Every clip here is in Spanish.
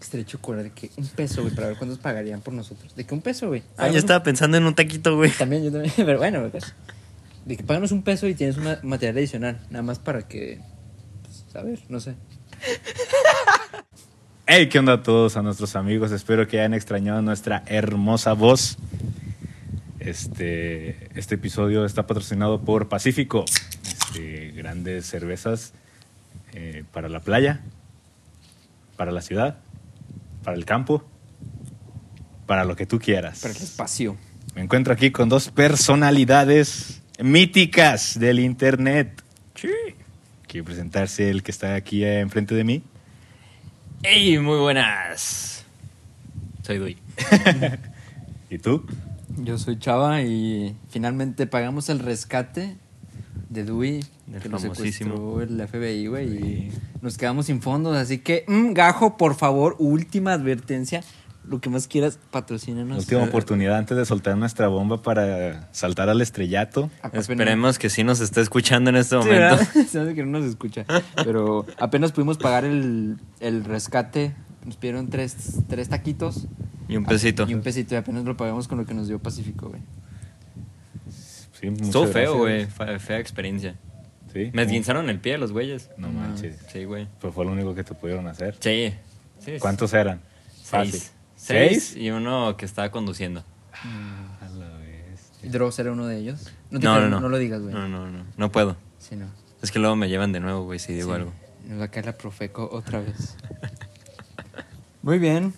Estrecho cola de que un peso, güey, para ver cuántos pagarían por nosotros. De que un peso, güey. Ah, yo estaba pensando en un taquito, güey. También, yo también. Pero bueno, güey. De que páganos un peso y tienes un ma- material adicional. Nada más para que. Pues, a ver, no sé. Hey, ¿qué onda a todos, a nuestros amigos? Espero que hayan extrañado nuestra hermosa voz. Este, este episodio está patrocinado por Pacífico. Este, grandes cervezas eh, para la playa, para la ciudad, para el campo, para lo que tú quieras. Para el espacio. Me encuentro aquí con dos personalidades míticas del internet. Quiero presentarse el que está aquí enfrente de mí. ¡Ey! Muy buenas. Soy Dui. ¿Y tú? Yo soy Chava y finalmente pagamos el rescate de Dewey. Que nos famosísimo. secuestró el FBI, güey. Y nos quedamos sin fondos. Así que, mm, Gajo, por favor, última advertencia. Lo que más quieras, patrocínanos. Última oportunidad antes de soltar nuestra bomba para saltar al estrellato. Esperemos que sí nos esté escuchando en este Sí, momento. hace que no nos escucha. Pero apenas pudimos pagar el, el rescate. Nos pidieron tres, tres taquitos. Y un pesito. Y un pesito. Y apenas lo pagamos con lo que nos dio Pacífico, güey. Sí, Estuvo feo, güey. Fea experiencia. Sí. Me esguinzaron el pie los güeyes. No manches. Sí, güey. Pues fue lo único que te pudieron hacer. Sí. sí ¿Cuántos eran? Fácil. Seis. Seis. ¿Seis? Y uno que estaba conduciendo. A la bestia. Dross era uno de ellos. No, te No, creo, no, no. no lo digas, güey. No, no, no. No puedo. Sí, no. Es que luego me llevan de nuevo, güey, si digo Sí, algo. Nos va a caer la Profeco otra vez. Muy bien.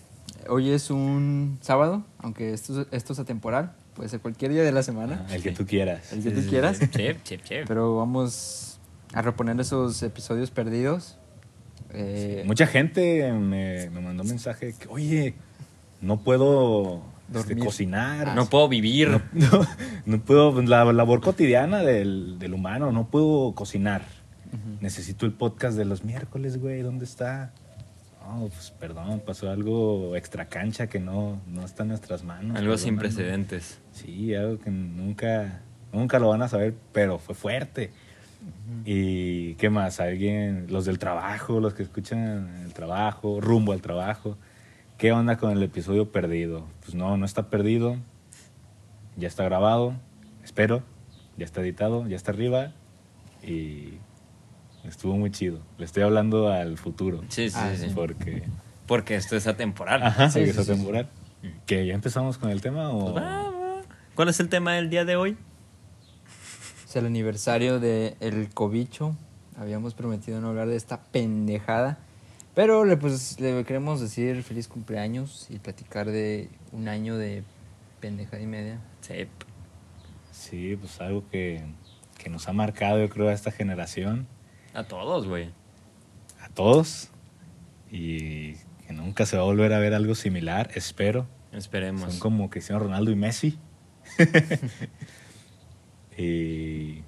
Hoy es un sábado, aunque esto, esto es atemporal. Puede ser cualquier día de la semana. Ah, el que tú quieras. El que Sí, tú sí, quieras. Sí, sí, sí. Pero vamos a reponer esos episodios perdidos. Eh, Mucha gente me, me mandó mensaje que, oye, no puedo este, cocinar. no puedo vivir. No, no, no puedo, la labor cotidiana del, del humano, no puedo cocinar. Necesito el podcast de los miércoles, güey, ¿dónde está? No, pues perdón, pasó algo extra cancha que no, no está en nuestras manos. Algo sin precedentes. Sí, algo que nunca, nunca lo van a saber, pero fue fuerte. ¿Y qué más? Alguien, los del trabajo, los que escuchan el trabajo, rumbo al trabajo. ¿Qué onda con el episodio perdido? Pues no, no está perdido. Ya está grabado, espero. Ya está editado, ya está arriba. Y estuvo muy chido. Le estoy hablando al futuro. Sí, sí, Ah, sí. Porque, porque esto es atemporal. Ajá, Sí, porque sí, está sí, sí. temporal. ¿Que ya empezamos con el tema o...? Pues va, va. ¿Cuál es el tema del día de hoy? Es el aniversario de El Cobicho. Habíamos prometido no hablar de esta pendejada. Pero le, pues, le queremos decir feliz cumpleaños y platicar de un año de pendejada y media. Sí. Sí, pues algo que, que nos ha marcado, yo creo, a esta generación, A todos, güey. a todos, y que nunca se va a volver a ver algo similar, espero. Esperemos. Son como Cristiano Ronaldo y Messi. y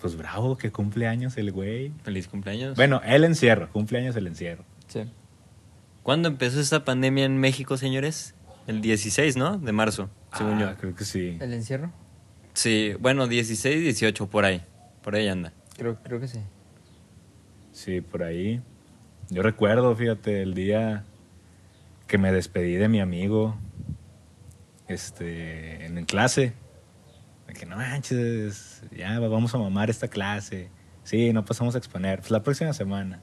pues bravo, que cumple años el güey. Feliz cumpleaños. Bueno, el encierro, cumpleaños el encierro. Sí. ¿Cuándo empezó esta pandemia en México, señores? El 16, ¿no? De marzo, según Ah, yo. creo que sí. ¿El encierro? Sí, bueno, 16, 18, por ahí. Por ahí anda. Creo, creo que sí. Sí, por ahí. Yo recuerdo, fíjate, el día que me despedí de mi amigo este, en clase. De que no manches, ya vamos a mamar esta clase. Sí, no pasamos a exponer. Pues la próxima semana.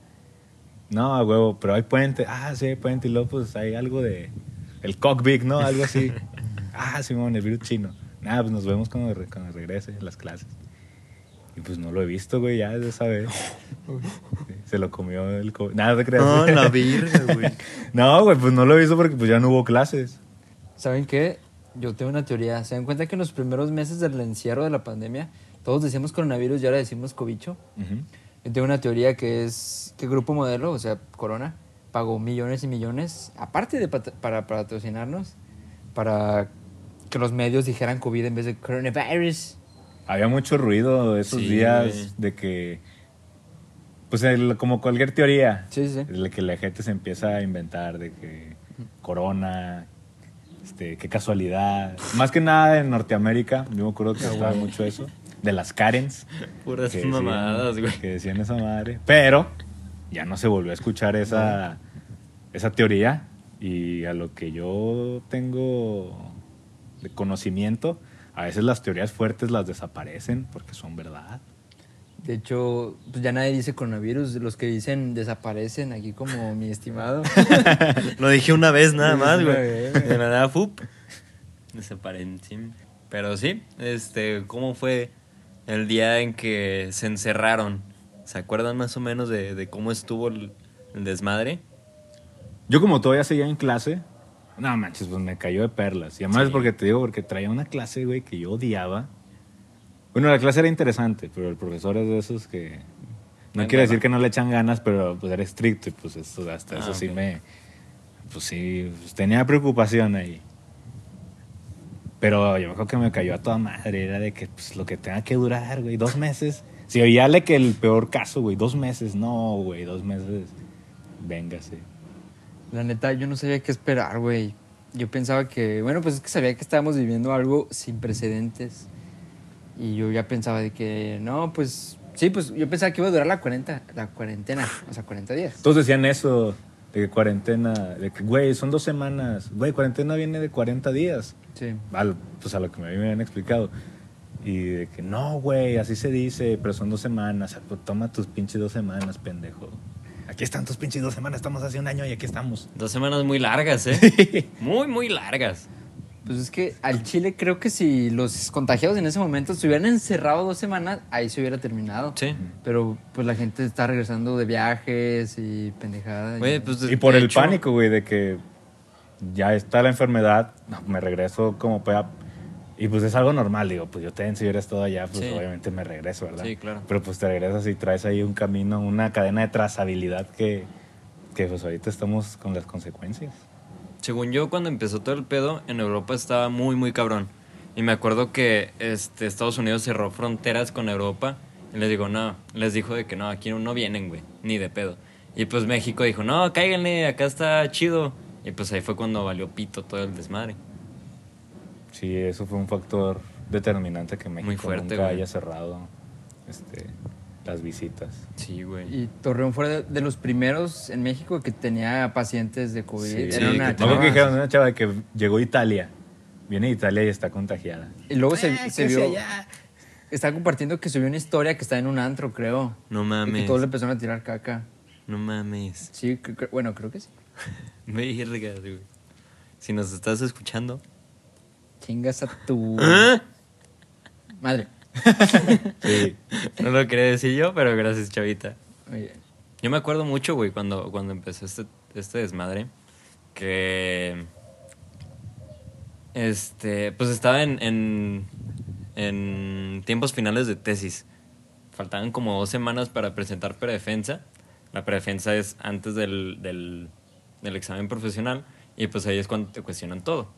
No, a huevo, pero hay puente. Ah, sí, hay puente. Y luego, pues hay algo de. El cockpit, ¿no? Algo así. ah, Simón, el virus chino. Nada, pues nos vemos cuando, re- cuando regrese las clases. Y pues no lo he visto, güey, ya de esa vez. Sí, Se lo comió el COVID. Nada, no te creas. virga, güey. No, güey, pues no lo he visto porque pues ya no hubo clases. ¿Saben qué? Yo tengo una teoría. ¿Se dan cuenta que en los primeros meses del encierro de la pandemia todos decíamos coronavirus y ahora decimos cobicho? Yo tengo una teoría que es que Grupo Modelo, o sea, Corona, pagó millones y millones, aparte de pat- para patrocinarnos, para que los medios dijeran COVID en vez de coronavirus. Había mucho ruido esos Sí, días güey. de que, pues el- como cualquier teoría, Sí, sí. de que la gente se empieza a inventar de que corona, este, qué casualidad. Más que nada en Norteamérica, yo me acuerdo que estaba mucho eso, de las Karens. Puras que decían- mamadas, güey. Que decían esa madre. Pero ya no se volvió a escuchar esa, esa teoría y a lo que yo tengo de conocimiento, a veces las teorías fuertes las desaparecen porque son verdad. De hecho, pues ya nadie dice coronavirus. Los que dicen desaparecen, aquí como mi estimado. Lo dije una vez nada más, güey. De nada, fup. Desaparecen. Pero sí, este, ¿cómo fue el día en que se encerraron? ¿Se acuerdan más o menos de, de cómo estuvo el, el desmadre? Yo como todavía seguía en clase, no manches, pues me cayó de perlas. Y además es porque te digo, porque traía una clase, güey, que yo odiaba. Bueno, la clase era interesante, pero el profesor es de esos que... No quiere decir que no le echan ganas, pero pues era estricto y pues eso, hasta Ah, eso sí me... Pues sí, pues, tenía preocupación ahí. Pero yo me acuerdo que me cayó a toda madre. Era de que pues, lo que tenga que durar, güey, dos meses. Si oíale que el peor caso, güey, dos meses. No, güey, dos meses. Véngase. La neta, yo no sabía qué esperar, güey. Yo pensaba que, bueno, pues es que sabía que estábamos viviendo algo sin precedentes. Y yo ya pensaba de que, no, pues, sí, pues yo pensaba que iba a durar la, 40, la cuarentena, o sea, 40 días. Todos decían eso, de que cuarentena, de que, güey, son dos semanas. Güey, cuarentena viene de 40 días. Sí. Al- pues a lo que me habían explicado. Y de que, no, güey, así se dice, pero son dos semanas. Pues, toma tus pinches dos semanas, pendejo. Aquí están tus pinches dos semanas, estamos hace un año y aquí estamos. Dos semanas muy largas, ¿eh? Muy, muy largas. Pues es que al Chile creo que si los contagiados en ese momento se hubieran encerrado dos semanas, ahí se hubiera terminado. Sí. Pero pues la gente está regresando de viajes y pendejada. Oye, pues Y por el hecho, pánico, güey, de que ya está la enfermedad, me regreso como pueda. Y pues es algo normal, digo, pues yo también si hubiera estado allá, pues Sí. obviamente me regreso, ¿verdad? Sí, claro. Pero pues te regresas y traes ahí un camino, una cadena de trazabilidad que, que pues ahorita estamos con las consecuencias. Según yo, cuando empezó todo el pedo, en Europa estaba muy, muy cabrón. Y me acuerdo que este, Estados Unidos cerró fronteras con Europa. Y les digo, no, les dijo de que no, aquí no, no vienen, güey, ni de pedo. Y pues México dijo, no, cáiganle, acá está chido. Y pues ahí fue cuando valió pito todo el desmadre. Sí, eso fue un factor determinante que México Muy fuerte, nunca güey. haya cerrado este, las visitas. Sí, güey. Y Torreón fue de, de los primeros en México que tenía pacientes de COVID. Sí, Era sí, una que chava. dijeron una chava que llegó a Italia. Viene de Italia y está contagiada. Y luego se, Ah, se que vio. allá. Está compartiendo que subió una historia que está en un antro, creo. No Y que mames. todos le empezaron a tirar caca. No mames. Sí, bueno, creo que sí. Verga, güey. Si nos estás escuchando. Chingas a tu ¿Ah? madre. Sí. No lo quería decir yo, pero gracias, chavita. Oye, Yo me acuerdo mucho, güey, cuando, cuando empezó este, este desmadre, que... Este, pues estaba en, en, en tiempos finales de tesis. Faltaban como dos semanas para presentar predefensa. La predefensa es antes del, del, del examen profesional y pues ahí es cuando te cuestionan todo.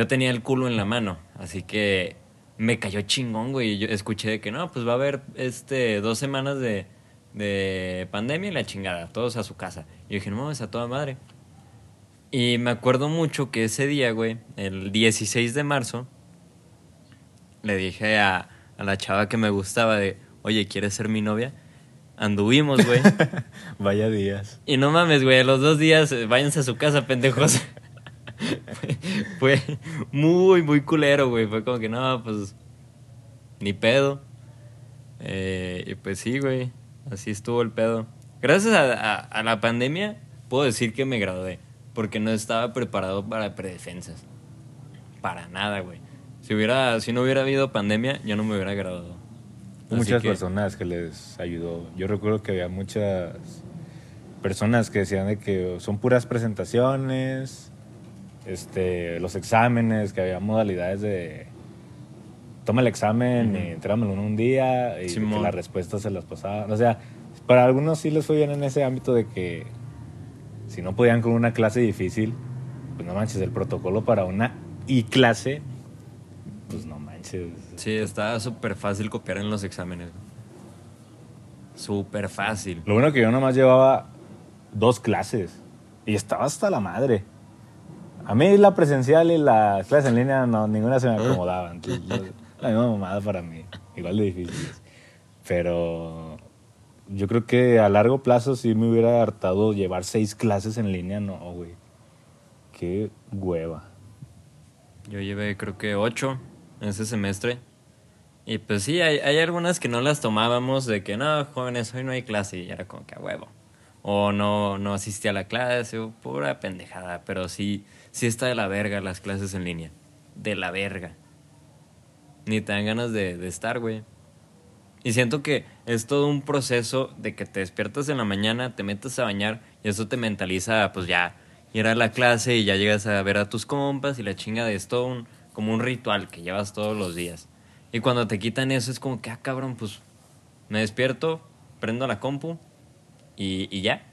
Yo tenía el culo en la mano, así que me cayó chingón, güey. y Yo escuché de que no, pues va a haber este, dos semanas de, de pandemia y la chingada, todos a su casa. Y yo dije, no, es a toda madre. Y me acuerdo mucho que ese día, güey, el 16 de marzo, le dije a, a la chava que me gustaba de, oye, ¿quieres ser mi novia? Anduvimos, güey. Vaya días. Y no mames, güey, a los dos días váyanse a su casa, pendejos. Fue, fue muy, muy culero, güey. Fue como que no, pues ni pedo. Eh, y pues sí, güey, así estuvo el pedo. Gracias a, a- a la pandemia, puedo decir que me gradué. Porque no estaba preparado para predefensas. Para nada, güey. Si, hubiera, si no hubiera habido pandemia, yo no me hubiera graduado. Así muchas que- personas que les ayudó. Yo recuerdo que había muchas personas que decían de que son puras presentaciones, este, los exámenes, que había modalidades de toma el examen y entrámelo en un día y que las respuestas se las pasaban. O sea, para algunos sí les fue bien en ese ámbito de que si no podían con una clase difícil, pues no manches, el protocolo para una y clase, pues no manches. Sí, estaba súper fácil copiar en los exámenes. Súper fácil. Lo bueno que yo nomás llevaba dos clases y estaba hasta la madre. A mí la presencial y las clases en línea no, ninguna se me acomodaba. Entonces, yo- la misma mamada para mí, igual de difíciles. Pero yo creo que a largo plazo sí me hubiera hartado llevar seis clases en línea, no, güey. Qué hueva. Yo llevé creo que ocho en ese semestre. Y pues sí, hay, hay algunas que no las tomábamos de que no, jóvenes, hoy no hay clase. Y era como que a huevo. O no, no asistí a la clase, o pura pendejada. Pero sí, sí está de la verga las clases en línea. De la verga. Ni te dan ganas de, de estar, güey. Y siento que es todo un proceso de que te despiertas en la mañana, te metes a bañar y eso te mentaliza, pues ya, ir a la clase y ya llegas a ver a tus compas y la chinga de esto un, como un ritual que llevas todos los días. Y cuando te quitan eso es como que, ah, cabrón, pues me despierto, prendo la compu y, y ya.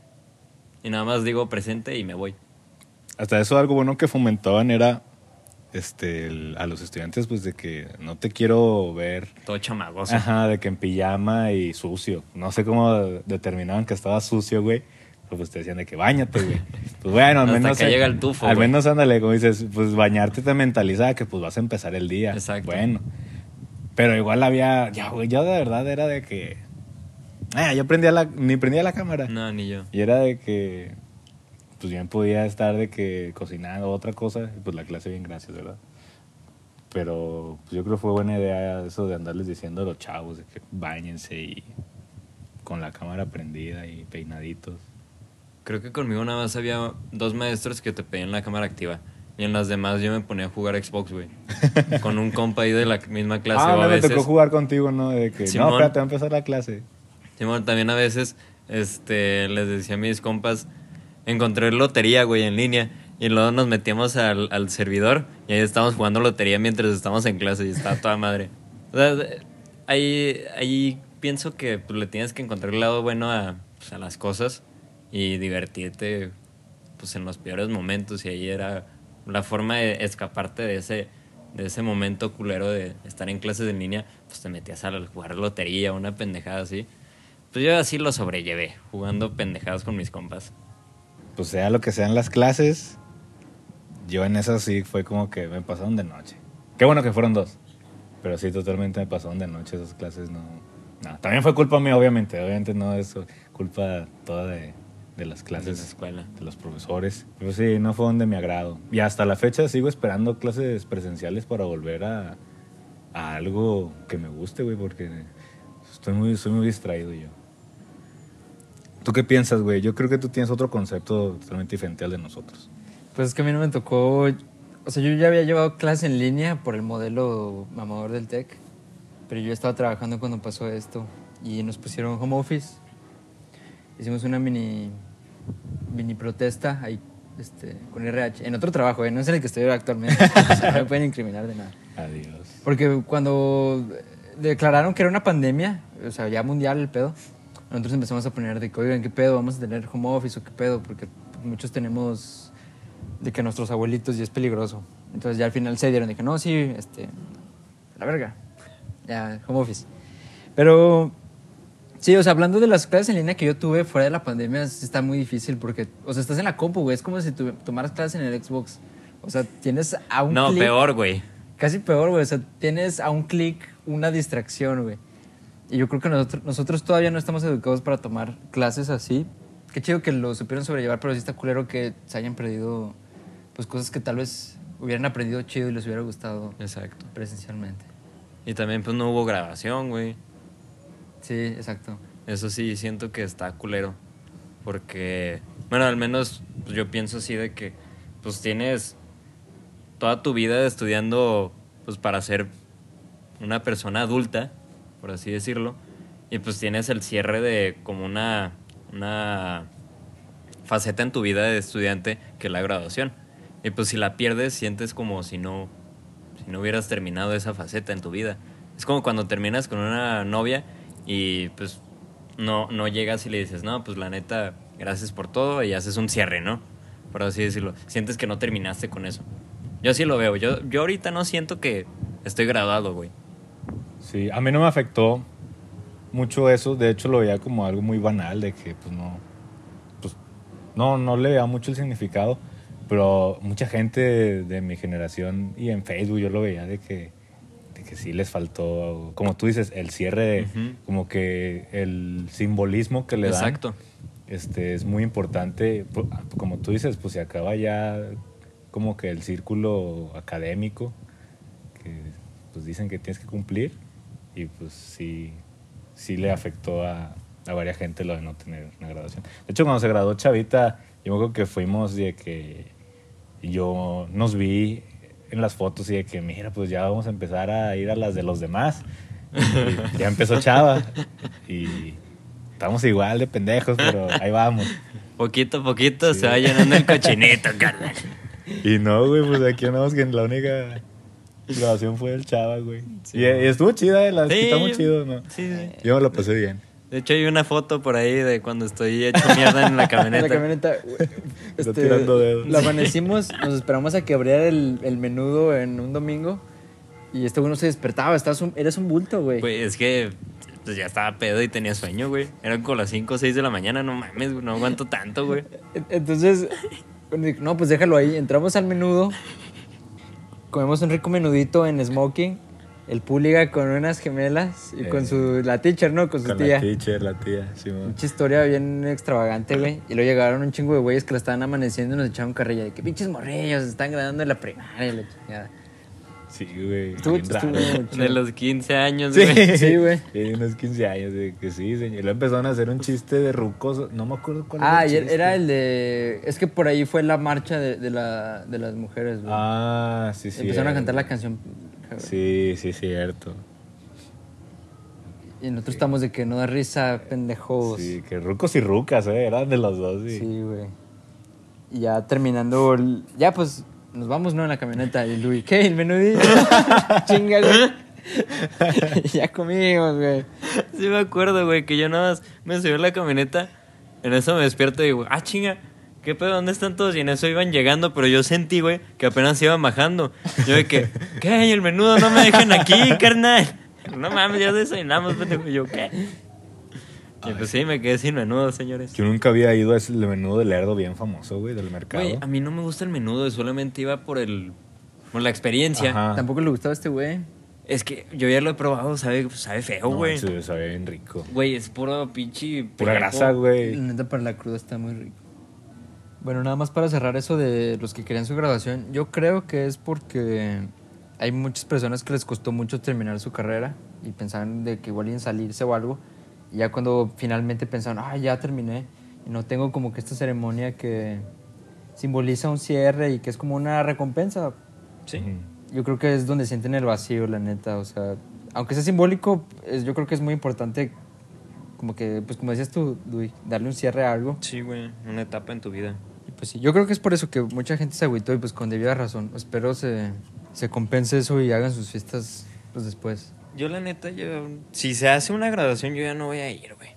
Y nada más digo presente y me voy. Hasta eso algo bueno que fomentaban era este, el- a los estudiantes, pues de que no te quiero ver, Todo chamagoso. ajá, de que en pijama y sucio. No sé cómo determinaban que estaba sucio, güey. Pero pues te decían de que bañate, güey. Pues bueno, al Hasta menos. que llega el tufo, Al güey. menos ándale, como dices, pues bañarte te mentaliza que pues vas a empezar el día. Exacto. Bueno. Pero igual había. Ya, güey, yo de verdad era de que. Ah, yo prendía la. Ni prendía la cámara. No, ni yo. Y era de que, pues bien podía estar de que cocinando otra cosa, y pues la clase bien, gracias, ¿verdad? Pero pues, yo creo que fue buena idea eso de andarles diciendo a los chavos de que bañense y con la cámara prendida y peinaditos. Creo que conmigo nada más había dos maestros que te pedían la cámara activa. Y en las demás yo me ponía a jugar Xbox, güey. Con un compa ahí de la misma clase. ah, o a me tocó jugar contigo, ¿no? De que, Simón. no, espérate, va a empezar la clase. Simón, también a veces este, les decía a mis compas, encontré lotería, güey, en línea. Y luego nos metíamos al, al servidor y ahí estábamos jugando lotería mientras estábamos en clase y estaba toda madre. O sea, ahí, ahí pienso que pues, le tienes que encontrar el lado bueno a, pues, a las cosas y divertirte pues, en los peores momentos. Y ahí era la forma de escaparte de ese, de ese momento culero de estar en clases en línea. Pues te metías a jugar lotería, una pendejada así. Pues yo así lo sobrellevé, jugando pendejadas con mis compas. Pues sea lo que sean las clases, yo en esas sí fue como que me pasaron de noche. Qué bueno que fueron dos. Pero sí, totalmente me pasaron de noche esas clases. No, no. También fue culpa mía, obviamente. Obviamente no es culpa toda de, de las de la clases escuela. de los profesores. Pero sí, no fueron de mi agrado. Y hasta la fecha sigo esperando clases presenciales para volver a, a algo que me guste, güey, porque estoy muy, soy muy distraído yo. ¿Tú qué piensas, güey? Yo creo que tú tienes otro concepto totalmente diferente al de nosotros. Pues es que a mí no me tocó. O sea, yo ya había llevado clase en línea por el modelo mamador del TEC. Pero yo estaba trabajando cuando pasó esto. Y nos pusieron home office. Hicimos una mini. mini protesta ahí este, con RH. En otro trabajo, ¿eh? no es en el que estoy actualmente. o sea, no me pueden incriminar de nada. Adiós. Porque cuando declararon que era una pandemia, o sea, ya mundial el pedo, nosotros empezamos a poner de que, oigan, ¿qué pedo? ¿Vamos a tener home office o qué pedo? Porque muchos tenemos de que nuestros abuelitos ya es peligroso. Entonces ya al final se dieron de que, no, sí, este, la verga, ya, home office. Pero, sí, o sea, hablando de las clases en línea que yo tuve fuera de la pandemia, está muy difícil porque, o sea, estás en la compu, güey, es como si tu- tomaras clases en el Xbox. O sea, tienes a un No, peor, güey. Casi peor, güey. O sea, tienes a un clic una distracción, güey. Y yo creo que nosotros, nosotros todavía no estamos educados para tomar clases así. Qué chido que lo supieron sobrellevar, pero sí está culero que se hayan perdido pues cosas que tal vez hubieran aprendido chido y les hubiera gustado Exacto. presencialmente. Y también pues no hubo grabación, güey. Sí, exacto. Eso sí, siento que está culero. Porque, bueno, al menos pues, yo pienso así de que pues tienes toda tu vida estudiando pues para ser una persona adulta, por así decirlo. Y pues tienes el cierre de como una, una faceta en tu vida de estudiante que es la graduación. Y pues si la pierdes, sientes como si no, si no hubieras terminado esa faceta en tu vida. Es como cuando terminas con una novia y pues no, no llegas y le dices, no, pues la neta, gracias por todo y haces un cierre, ¿no? Por así decirlo. Sientes que no terminaste con eso. Yo sí lo veo. Yo, yo ahorita no siento que estoy graduado, güey. Sí, a mí no me afectó mucho eso. De hecho, lo veía como algo muy banal de que, pues no, pues no, no le veía mucho el significado. Pero mucha gente de, de mi generación y en Facebook yo lo veía de que, de que sí les faltó, como tú dices, el cierre, Ujú. como que el simbolismo que le dan. Exacto. este, es muy importante. Como tú dices, pues se acaba ya como que el círculo académico que pues dicen que tienes que cumplir y pues sí, sí le afectó a, a varias gente lo de no tener una graduación. De hecho, cuando se graduó Chavita, yo me acuerdo que fuimos de que yo nos vi en las fotos y de que, mira, pues ya vamos a empezar a ir a las de los demás. Y ya empezó Chava y estamos igual de pendejos, pero ahí vamos. Poquito a poquito Sí. se va llenando el cochinito, carnal. Y no, güey, pues aquí andamos que la única grabación fue el Chava, güey. Sí. y, y estuvo chida, eh, la Sí, está muy chido, ¿no? Sí, sí. Yo me lo pasé bien. De hecho, hay una foto por ahí de cuando estoy hecho mierda en la camioneta. La camioneta. güey, Está tirando dedos. La amanecimos, nos esperamos a que abriera el, el menudo en un domingo. Y este güey no se despertaba, estabas un- eras un bulto, güey. Pues es que pues, ya estaba pedo y tenía sueño, güey. Eran como las 5 o 6 de la mañana, no mames, güey, no aguanto tanto, güey. En- Entonces, no, pues déjalo ahí. Entramos al menudo, comemos un rico menudito en smoking, el púliga con unas gemelas y con Eh. su, la teacher, ¿no? Con su Con tía. la teacher, la tía, Simón. Mucha historia bien extravagante, güey. Y luego llegaron un chingo de güeyes que la estaban amaneciendo y nos echaron carrilla de que pinches morrillos, están graduando de la primaria y la chingada. Sí, güey. Estuvo- estuvo. De los 15 años, Sí, güey. Sí, güey. Sí, unos 15 años de que sí, señor. Y luego empezaron a hacer un chiste de rucos. No me acuerdo cuál Ah, era chiste. era el de. Es que por ahí fue la marcha de, de, la, de las mujeres, güey. Ah, sí, sí. Empezaron a cantar la canción. Sí, sí, cierto. Y nosotros estamos de que no da risa, pendejos. Sí, que rucos y rucas, ¿eh? Eran de los dos, sí. Sí, güey. Y ya terminando. el- Ya pues nos vamos, ¿no? En la camioneta. Y Luis, ¿qué? El menudito. Chinga, güey. Y ya comimos, güey. Sí me acuerdo, güey, que yo nada más me subí a la camioneta. En eso me despierto y digo, ah, chinga, ¿qué pedo? ¿Dónde están todos? Y en eso iban llegando, pero yo sentí, güey, que apenas iban bajando. Yo de que, ¿qué? ¿Y el menudo no me dejan aquí, carnal? No mames, ya desayunamos, pendejo. Y yo, ¿qué? Y pues sí, me quedé sin menudo, señores. Yo nunca había ido a ese menudo de lerdo bien famoso, güey, del mercado. Güey, a mí no me gusta el menudo, solamente iba por el... Por la experiencia. Ajá. Tampoco le gustaba a este güey. Es que yo ya lo he probado, sabe, sabe feo, No, güey. se sabía bien rico. Güey, es puro pinche... Pura grasa, güey. La neta para la cruda está muy rico. Bueno, nada más para cerrar eso de los que querían su graduación. Yo creo que es porque hay muchas personas que les costó mucho terminar su carrera y pensaban de que igual iban a salirse o algo. Ya cuando finalmente pensaron, ah, ya terminé. Y no tengo como que esta ceremonia que simboliza un cierre y que es como una recompensa. Sí. Yo creo que es donde sienten el vacío, la neta. O sea, aunque sea simbólico, es- yo creo que es muy importante, como que, pues como decías tú, Dui, darle un cierre a algo. Sí, güey, una etapa en tu vida. Y pues sí, yo creo que es por eso que mucha gente se agüitó y pues con debida razón. Espero se, se compense eso y hagan sus fiestas pues después. Yo la neta, yo, si se hace una graduación, yo ya no voy a ir, güey.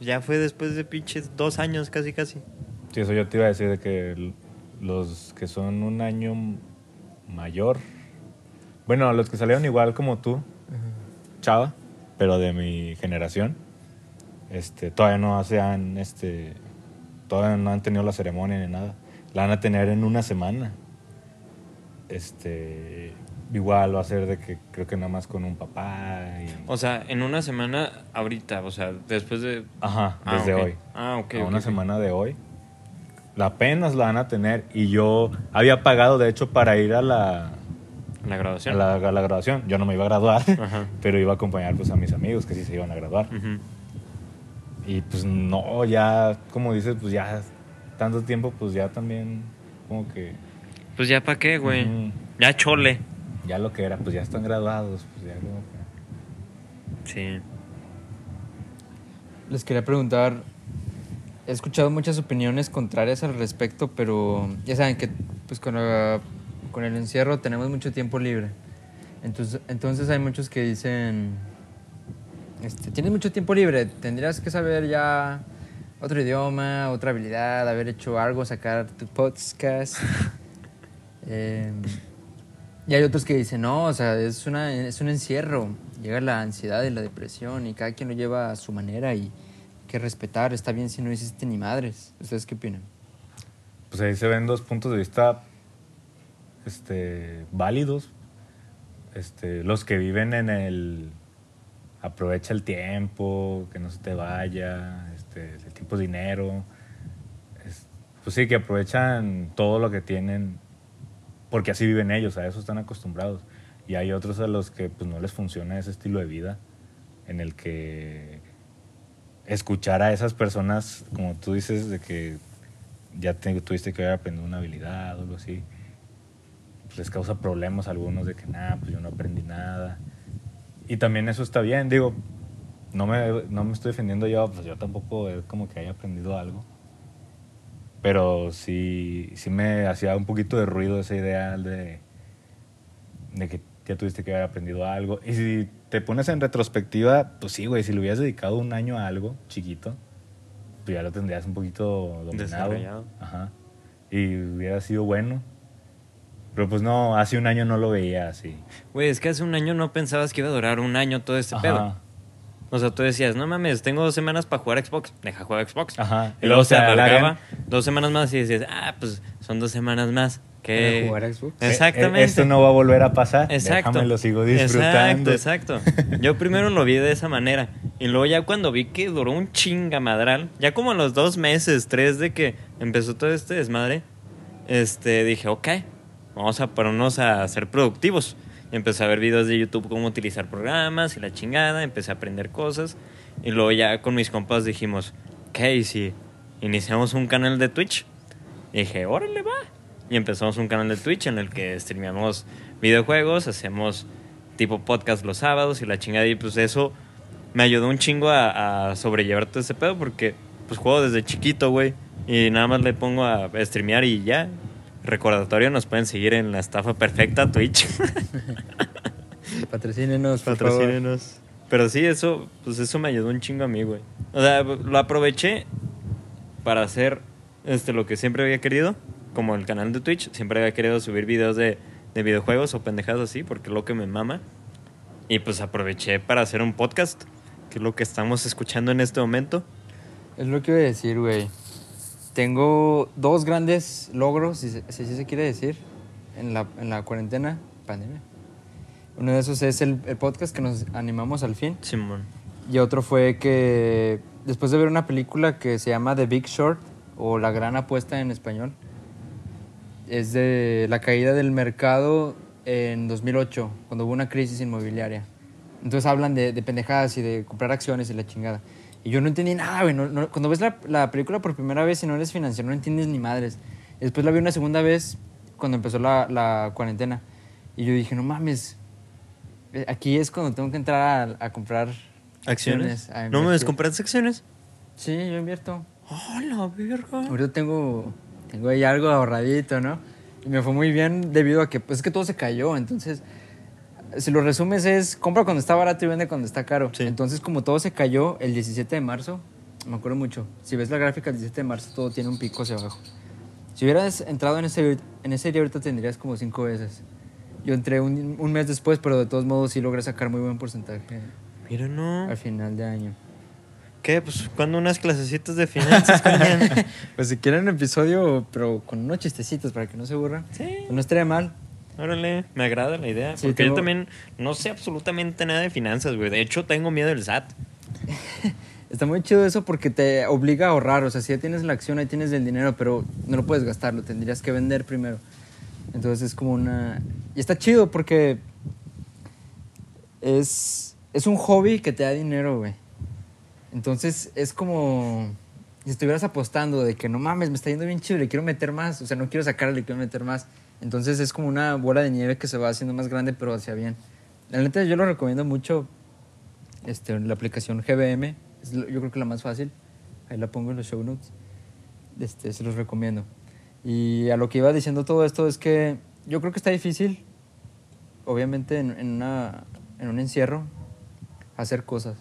Ya fue después de pinches dos años, casi, casi. Sí, eso yo te iba a decir de que los que son un año mayor, bueno, los que salieron igual como tú, chava, pero de mi generación, este, todavía no se han, este, todavía no han tenido la ceremonia ni nada. La van a tener en una semana. Este, igual va a ser de que creo que nada más con un papá y, O sea, en una semana, ahorita, o sea, después de... ajá, Ah, desde hoy. Ah, ok. a una semana de hoy. La apenas la van a tener y yo había pagado de hecho para ir a la, La a graduación. la, a la graduación. Yo no me iba a graduar, Ajá. pero iba a acompañar pues a mis amigos que sí se iban a graduar. Y pues no, ya como dices, pues ya tanto tiempo pues ya también como que Pues ya para qué, güey. Ya chole. ya lo que era, pues ya están graduados, pues ya como que... Sí. Les quería preguntar, he escuchado muchas opiniones contrarias al respecto, pero ya saben que pues con, la- con el encierro tenemos mucho tiempo libre. Entonces, entonces hay muchos que dicen, este, tienes mucho tiempo libre, tendrías que saber ya otro idioma, otra habilidad, haber hecho algo, sacar tu podcast. Em, y hay otros que dicen, no, o sea, es, una, es un encierro. Llega la ansiedad y la depresión y cada quien lo lleva a su manera y hay que respetar. Está bien si no hiciste ni madres. ¿Ustedes qué opinan? Pues ahí se ven dos puntos de vista este, válidos. este, los que viven en el aprovecha el tiempo, que no se te vaya, este, el tiempo es dinero. Es- pues sí, que aprovechan todo lo que tienen porque así viven ellos, a eso están acostumbrados. Y hay otros a los que pues, no les funciona ese estilo de vida en el que escuchar a esas personas, como tú dices, de que ya te- tuviste que haber aprendido una habilidad o algo así, pues les causa problemas a algunos de que, nada, pues yo no aprendí nada. Y también eso está bien, digo, no me, no me estoy defendiendo yo, pues yo tampoco es como que haya aprendido algo. Pero sí, sí me hacía un poquito de ruido esa idea de, de que ya tuviste que haber aprendido algo. Y si te pones en retrospectiva, pues sí, güey, si le hubieras dedicado un año a algo chiquito, pues ya lo tendrías un poquito dominado. Ajá. Y hubiera sido bueno. Pero pues no, hace un año no lo veía así. Güey, es que hace un año no pensabas que iba a durar un año todo este pedo. O sea, tú decías, no mames, tengo dos semanas para jugar Xbox. Deja jugar Xbox. Ajá. Y luego se alargaba dos semanas más y decías, ah, pues son dos semanas más. Que... jugar Xbox. Eh, Exactamente. eh, Esto no va a volver a pasar. Exacto. Déjame lo sigo disfrutando. Exacto, exacto. Yo primero lo vi de esa manera. Y luego ya cuando vi que duró un chingamadral, ya como a los dos meses, tres de que empezó todo este desmadre, este, dije, ok, vamos a ponernos a ser productivos. Empecé a ver videos de YouTube cómo utilizar programas y la chingada, empecé a aprender cosas. Y luego ya con mis compas dijimos, ¿y si iniciamos un canal de Twitch. Y dije, órale, va. Y empezamos un canal de Twitch en el que streameamos videojuegos, hacemos tipo podcast los sábados y la chingada. Y pues eso me ayudó un chingo a, a sobrellevar todo ese pedo porque pues juego desde chiquito, güey. Y nada más le pongo a streamear y ya. Recordatorio, nos pueden seguir en la estafa perfecta Twitch. Patrocínenos, por favor. Patrocínenos. Pero sí, eso, pues eso me ayudó un chingo a mí, güey. O sea, lo aproveché para hacer este, lo que siempre había querido, como el canal de Twitch. Siempre había querido subir videos de, de videojuegos o pendejadas así, porque es lo que me mama. Y pues aproveché para hacer un podcast, que es lo que estamos escuchando en este momento. Es lo que iba a decir, güey. Tengo dos grandes logros, si, se- si así se quiere decir, en la, en la cuarentena, pandemia. Uno de esos es el, el podcast que nos animamos al fin. Simón. Y otro fue que después de ver una película que se llama The Big Short, o La Gran Apuesta en español, es de la caída del mercado en 2008, cuando hubo una crisis inmobiliaria. Entonces hablan de, de pendejadas y de comprar acciones y la chingada. Y yo no entendí nada, güey. No- no- cuando ves la, la película por primera vez y no eres financiero, no entiendes ni madres. Después la vi una segunda vez cuando empezó la, la cuarentena. Y yo dije, no mames, eh, aquí es cuando tengo que entrar a, a comprar ¿Acciones? a ¿No me invertir. descompraste acciones? Sí, yo invierto. ¡Oh, la verga! Ahorita tengo, tengo ahí algo ahorradito, ¿no? Y me fue muy bien debido a que, pues es que todo se cayó. Entonces, si lo resumes es, compra cuando está barato y vende cuando está caro. Sí. Entonces, como todo se cayó el 17 de marzo, me acuerdo mucho. Si ves la gráfica del 17 de marzo, todo tiene un pico hacia abajo. Si hubieras entrado en ese, en ese día, ahorita tendrías como cinco veces. Yo entré un, un mes después, pero de todos modos sí logré sacar muy buen porcentaje Mira, no. al final de año. ¿Qué? Pues cuando unas clasecitas de finanzas? Pues si quieren un episodio, pero con unos chistecitos para que no se aburran, Sí. pues no estaría mal. Órale, me agrada la idea. Sí, porque yo también no sé absolutamente nada de finanzas, güey. De hecho, tengo miedo del SAT. Está muy chido eso porque te obliga a ahorrar. O sea, si ya tienes la acción, ahí tienes el dinero, pero no lo puedes gastar, lo tendrías que vender primero. Entonces es como una... Y está chido porque es, es un hobby que te da dinero, güey. Entonces es como si estuvieras apostando de que no mames, me está yendo bien chido, le quiero meter más. O sea, no quiero sacarle, le quiero meter más. Entonces es como una bola de nieve que se va haciendo más grande, pero hacia bien. La neta, yo lo recomiendo mucho. Este, la aplicación GBM, es yo creo que la más fácil. Ahí la pongo en los show notes. Este, se los recomiendo. Y a lo que iba diciendo todo esto es que yo creo que está difícil, obviamente en, una, en un encierro, hacer cosas.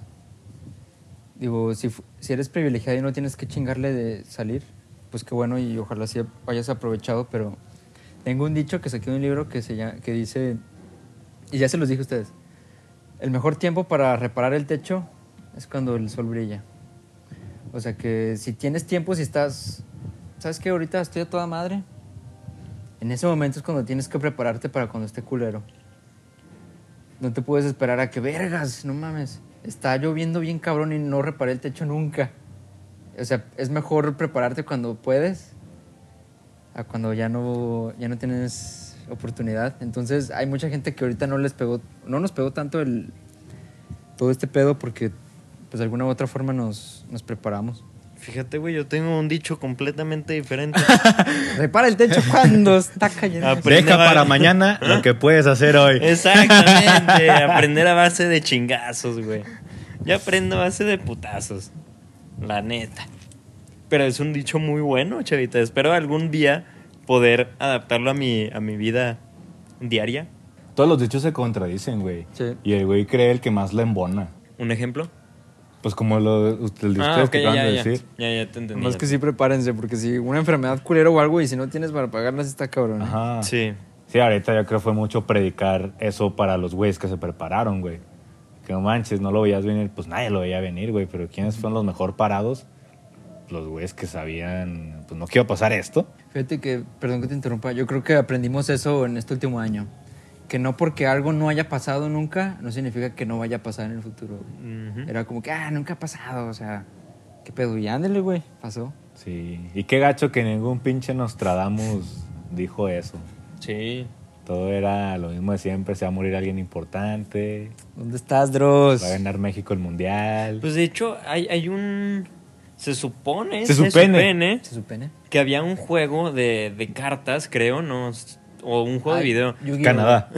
Digo, si eres privilegiado y no tienes que chingarle de salir, pues qué bueno y ojalá sí hayas aprovechado, pero tengo un dicho que saqué de un libro que, se llama, que dice, y ya se los dije a ustedes, el mejor tiempo para reparar el techo es cuando el sol brilla. O sea que si tienes tiempo, si estás, ¿sabes qué? Ahorita estoy a toda madre. En ese momento es cuando tienes que prepararte para cuando esté culero. no te puedes esperar a que vergas, no mames. Está lloviendo bien cabrón y no reparé el techo nunca. O sea, es mejor prepararte cuando puedes a cuando ya no, ya no tienes oportunidad. Entonces, hay mucha gente que ahorita no les pegó, no nos pegó tanto el todo este pedo porque pues de alguna u otra forma nos, nos preparamos. Fíjate, güey, yo tengo un dicho completamente diferente. Repara el techo cuando está cayendo. Aprende para mañana lo que puedes hacer hoy. Exactamente. Aprender a base de chingazos, güey. Yo aprendo a base de putazos. La neta. Pero es un dicho muy bueno, chavita. Espero algún día poder adaptarlo a mi, a mi vida diaria. Todos los dichos se contradicen, güey. Sí. Y el güey cree el que más le embona. ¿Un ejemplo? Pues como lo, el de ustedes Ah, ok, que ya, acaban ya, de ya. decir. Ya, ya te entendí. Más que sí prepárense, porque si una enfermedad culera o algo y si no tienes para pagarlas está cabrón. ¿eh? Ajá. Sí. Sí, ahorita yo creo que fue mucho predicar eso para los güeyes que se prepararon, güey. Que no manches, no lo veías venir, pues nadie lo veía venir, güey. Pero ¿quiénes fueron los mejor parados? Los güeyes que sabían, pues no quiero pasar esto. Fíjate que, perdón que te interrumpa, yo creo que aprendimos eso en este último año. Que no porque algo no haya pasado nunca, no significa que no vaya a pasar en el futuro. Era como que, ah, nunca ha pasado, o sea, qué pedo. Y ándale, güey, pasó. Sí. Y qué gacho que ningún pinche Nostradamus dijo eso. Sí. Todo era lo mismo de siempre, se va a morir alguien importante, ¿Dónde estás, Dross? va a ganar México el mundial. Pues de hecho, hay, hay un. Se supone. Se supone. ¿Se supone? que había un juego de, de cartas, creo, ¿no? O un juego de video. Canadá.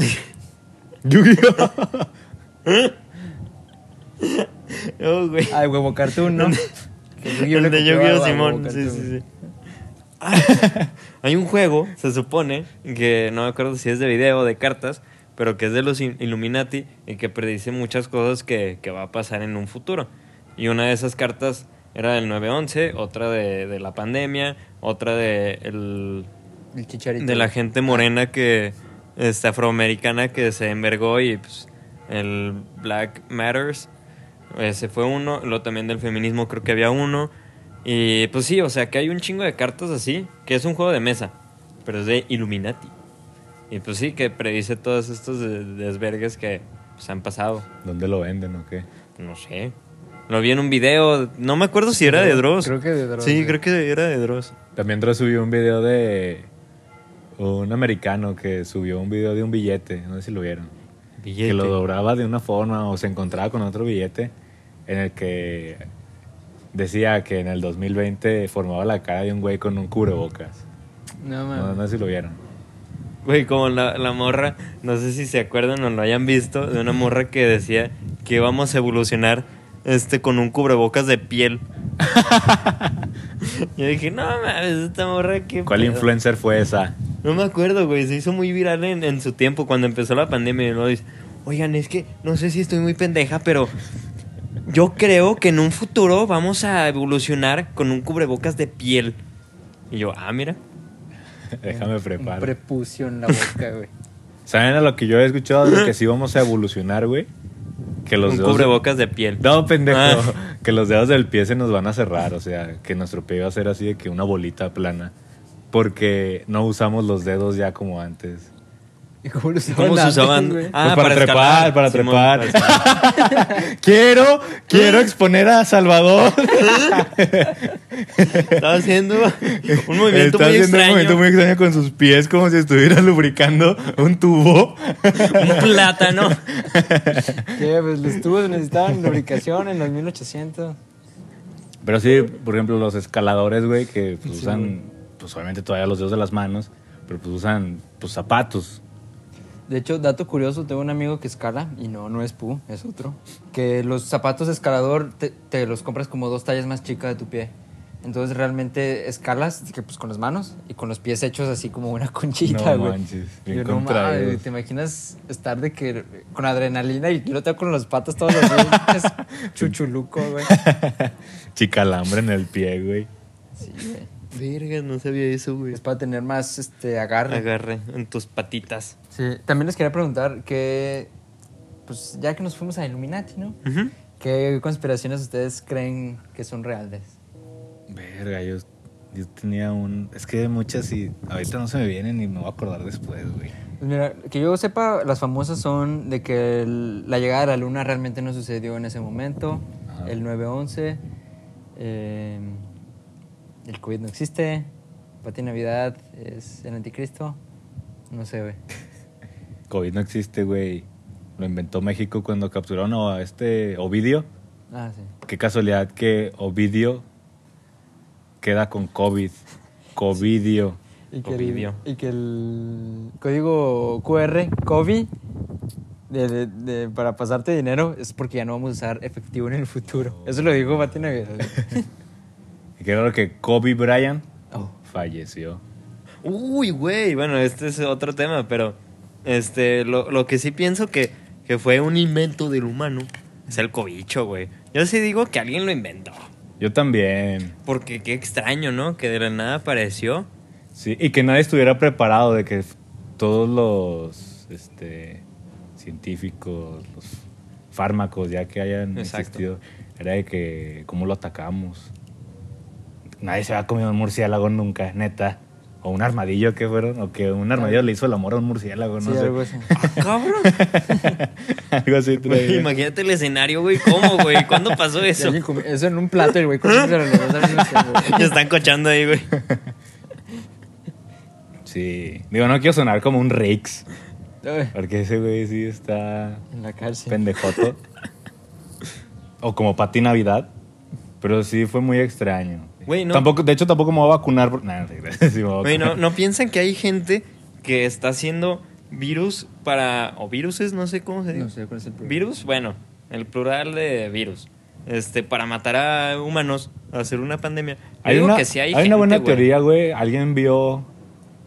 Yu-Gi-Oh! Oh, güey. Ay, huevo cartoon, ¿no? El de Yu-Gi-Oh Simón. Sí, sí, sí. Ah, hay un juego, se supone, que no me acuerdo si es de video o de cartas, pero que es de los Il- Illuminati y que predice muchas cosas que, que va a pasar en un futuro. Y una de esas cartas era del 9-11, otra de, de la pandemia, otra de el, El chicharito. de la gente morena que este, afroamericana que se envergó y pues, el Black Matters ese fue uno. Lo también del feminismo creo que había uno. Y pues sí o sea que hay un chingo de cartas así que es un juego de mesa pero es de Illuminati. Y pues sí que predice todos estos de- desvergues que pues, han pasado. ¿Dónde lo venden o qué? no sé lo vi en un video no me acuerdo si era de Dross Creo que de Dross, sí sí. creo que era de Dross También Dross subió un video de un americano que subió un video de un billete, no sé si lo vieron. Billete. Que lo doblaba de una forma o se encontraba con otro billete en el que decía que en el 2020 formaba la cara de un güey con un cubrebocas. No, No, no sé si lo vieron. Güey, como la, la morra, no sé si se acuerdan o lo hayan visto, de una morra que decía que íbamos a evolucionar este con un cubrebocas de piel. Yo dije, no mames, esta morra qué ¿Cuál pedo?". influencer fue esa? No me acuerdo, güey, se hizo muy viral en, en su tiempo cuando empezó la pandemia y luego dice, oigan, es que no sé si estoy muy pendeja, pero yo creo que en un futuro vamos a evolucionar con un cubrebocas de piel. Y yo, ah, mira. Déjame Un preparar. prepucio en la boca, güey. ¿Saben a lo que yo he escuchado de que sí vamos a evolucionar, güey? Que los un dedos... cubrebocas de piel. No, pendejo. Ah. Que los dedos del pie se nos van a cerrar. O sea, que nuestro pie va a ser así de que una bolita plana. Porque no usamos los dedos ya como antes. ¿Y cómo lo usaban ¿Cómo se usaban? Ah, Pues para trepar, para Simón, trepar. para quiero, quiero exponer a Salvador. Estaba haciendo un movimiento Está muy haciendo extraño. un movimiento muy extraño con sus pies, como si estuviera lubricando un tubo. Un plátano. ¿Qué? Pues los tubos necesitaban lubricación en los 1800. Pero sí, por ejemplo, los escaladores, güey, que pues, Sí, usan, güey. pues obviamente todavía los dedos de las manos, pero pues usan pues zapatos. De hecho, dato curioso, tengo un amigo que escala, y no, no es Pu, es otro, que los zapatos de escalador te, te los compras como dos tallas más chicas de tu pie. Entonces realmente escalas que, pues, con las manos y con los pies hechos así como una conchita, No güey. manches, bien Yo, no mames, ¿Te imaginas estar de que con adrenalina y yo lo tengo con las patas todos los días? Chuchuluco, güey. Chicalambre en el pie, güey. Sí, güey. Verga, no sabía eso, güey. Es para tener más este, agarre. Agarre en tus patitas. Sí, también les quería preguntar que, pues ya que nos fuimos a Illuminati, ¿no? ¿Qué conspiraciones ustedes creen que son reales? Verga, yo Yo tenía un. Es que hay muchas y ahorita no se me vienen y me voy a acordar después, güey. Pues mira, que yo sepa, las famosas son de que el- la llegada a la luna realmente no sucedió en ese momento. Ajá. El 9-11. eh, el COVID no existe. Pati Navidad es el anticristo. No sé, güey. COVID no existe, güey. Lo inventó México cuando capturaron a este Ovidio. Ah, sí. Qué casualidad que Ovidio queda con COVID. Covidio. Y que, el, Ovidio. y que el código QR, COVID, de, de- de- para pasarte dinero es porque ya no vamos a usar efectivo en el futuro. Eso lo dijo Pati Navidad. Y que raro que Kobe Bryant Oh. falleció. Uy, güey. Bueno, este es otro tema, pero este, lo, lo que sí pienso que, que fue un invento del humano es el cobicho, güey. Yo sí digo que alguien lo inventó. Yo también. Porque qué extraño, ¿no? Que de la nada apareció. Sí, y que nadie estuviera preparado de que todos los este, científicos, los fármacos ya que hayan Exacto. existido, era de que cómo lo atacamos. Nadie se había comido un murciélago nunca, neta. O un armadillo que fueron, o que un armadillo le hizo el amor a un murciélago, no Sí, sé. algo así. ¡Ah, cabrón! Algo así. Güey, imagínate el escenario, güey. ¿Cómo, güey? ¿Cuándo pasó eso? Eso en un plato, el güey. Ya están cochando ahí, güey. Sí. Digo, no quiero sonar como un Rix, porque ese güey sí está En la cárcel. pendejoto. o como Pati Navidad. Pero sí fue muy extraño. Güey, no. Tampoco, de hecho, tampoco me voy a vacunar. Por... Nah, sí a Güey, no, vacunar. no piensan que hay gente que está haciendo virus para. o viruses, no sé cómo se dice. No sé cuál es el problema. Virus, bueno, el plural de virus. Este, para matar a humanos, hacer una pandemia. Yo Hay, digo una, que sí hay, hay una buena güey. teoría, güey. Alguien vio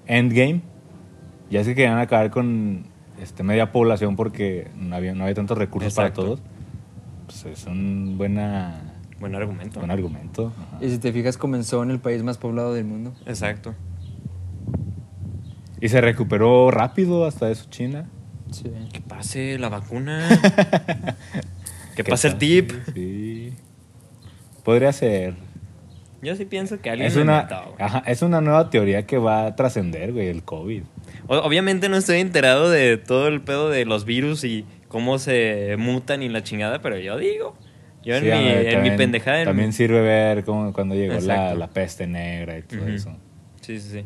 Endgame. Ya es que querían acabar con este, media población porque no había, no había tantos recursos Exacto. para todos. Pues es un buena, Buen argumento. buen argumento. ajá. Y si te fijas, comenzó en el país más poblado del mundo. Exacto. Y se recuperó rápido hasta eso China. Sí. Que pase la vacuna. que ¿Qué pase el tip. Sí. Podría ser. Yo sí pienso que alguien Es lo una, inventó, güey. ajá, es una nueva teoría que va a trascender, güey, el COVID. O- Obviamente no estoy enterado de todo el pedo de los virus y cómo se mutan y la chingada, pero yo digo. Yo en, Sí, mi, ver, en mi también- pendejada. en También mi- sirve ver cómo, cuando llegó la, la peste negra y todo Ujú. eso. Sí, sí, sí.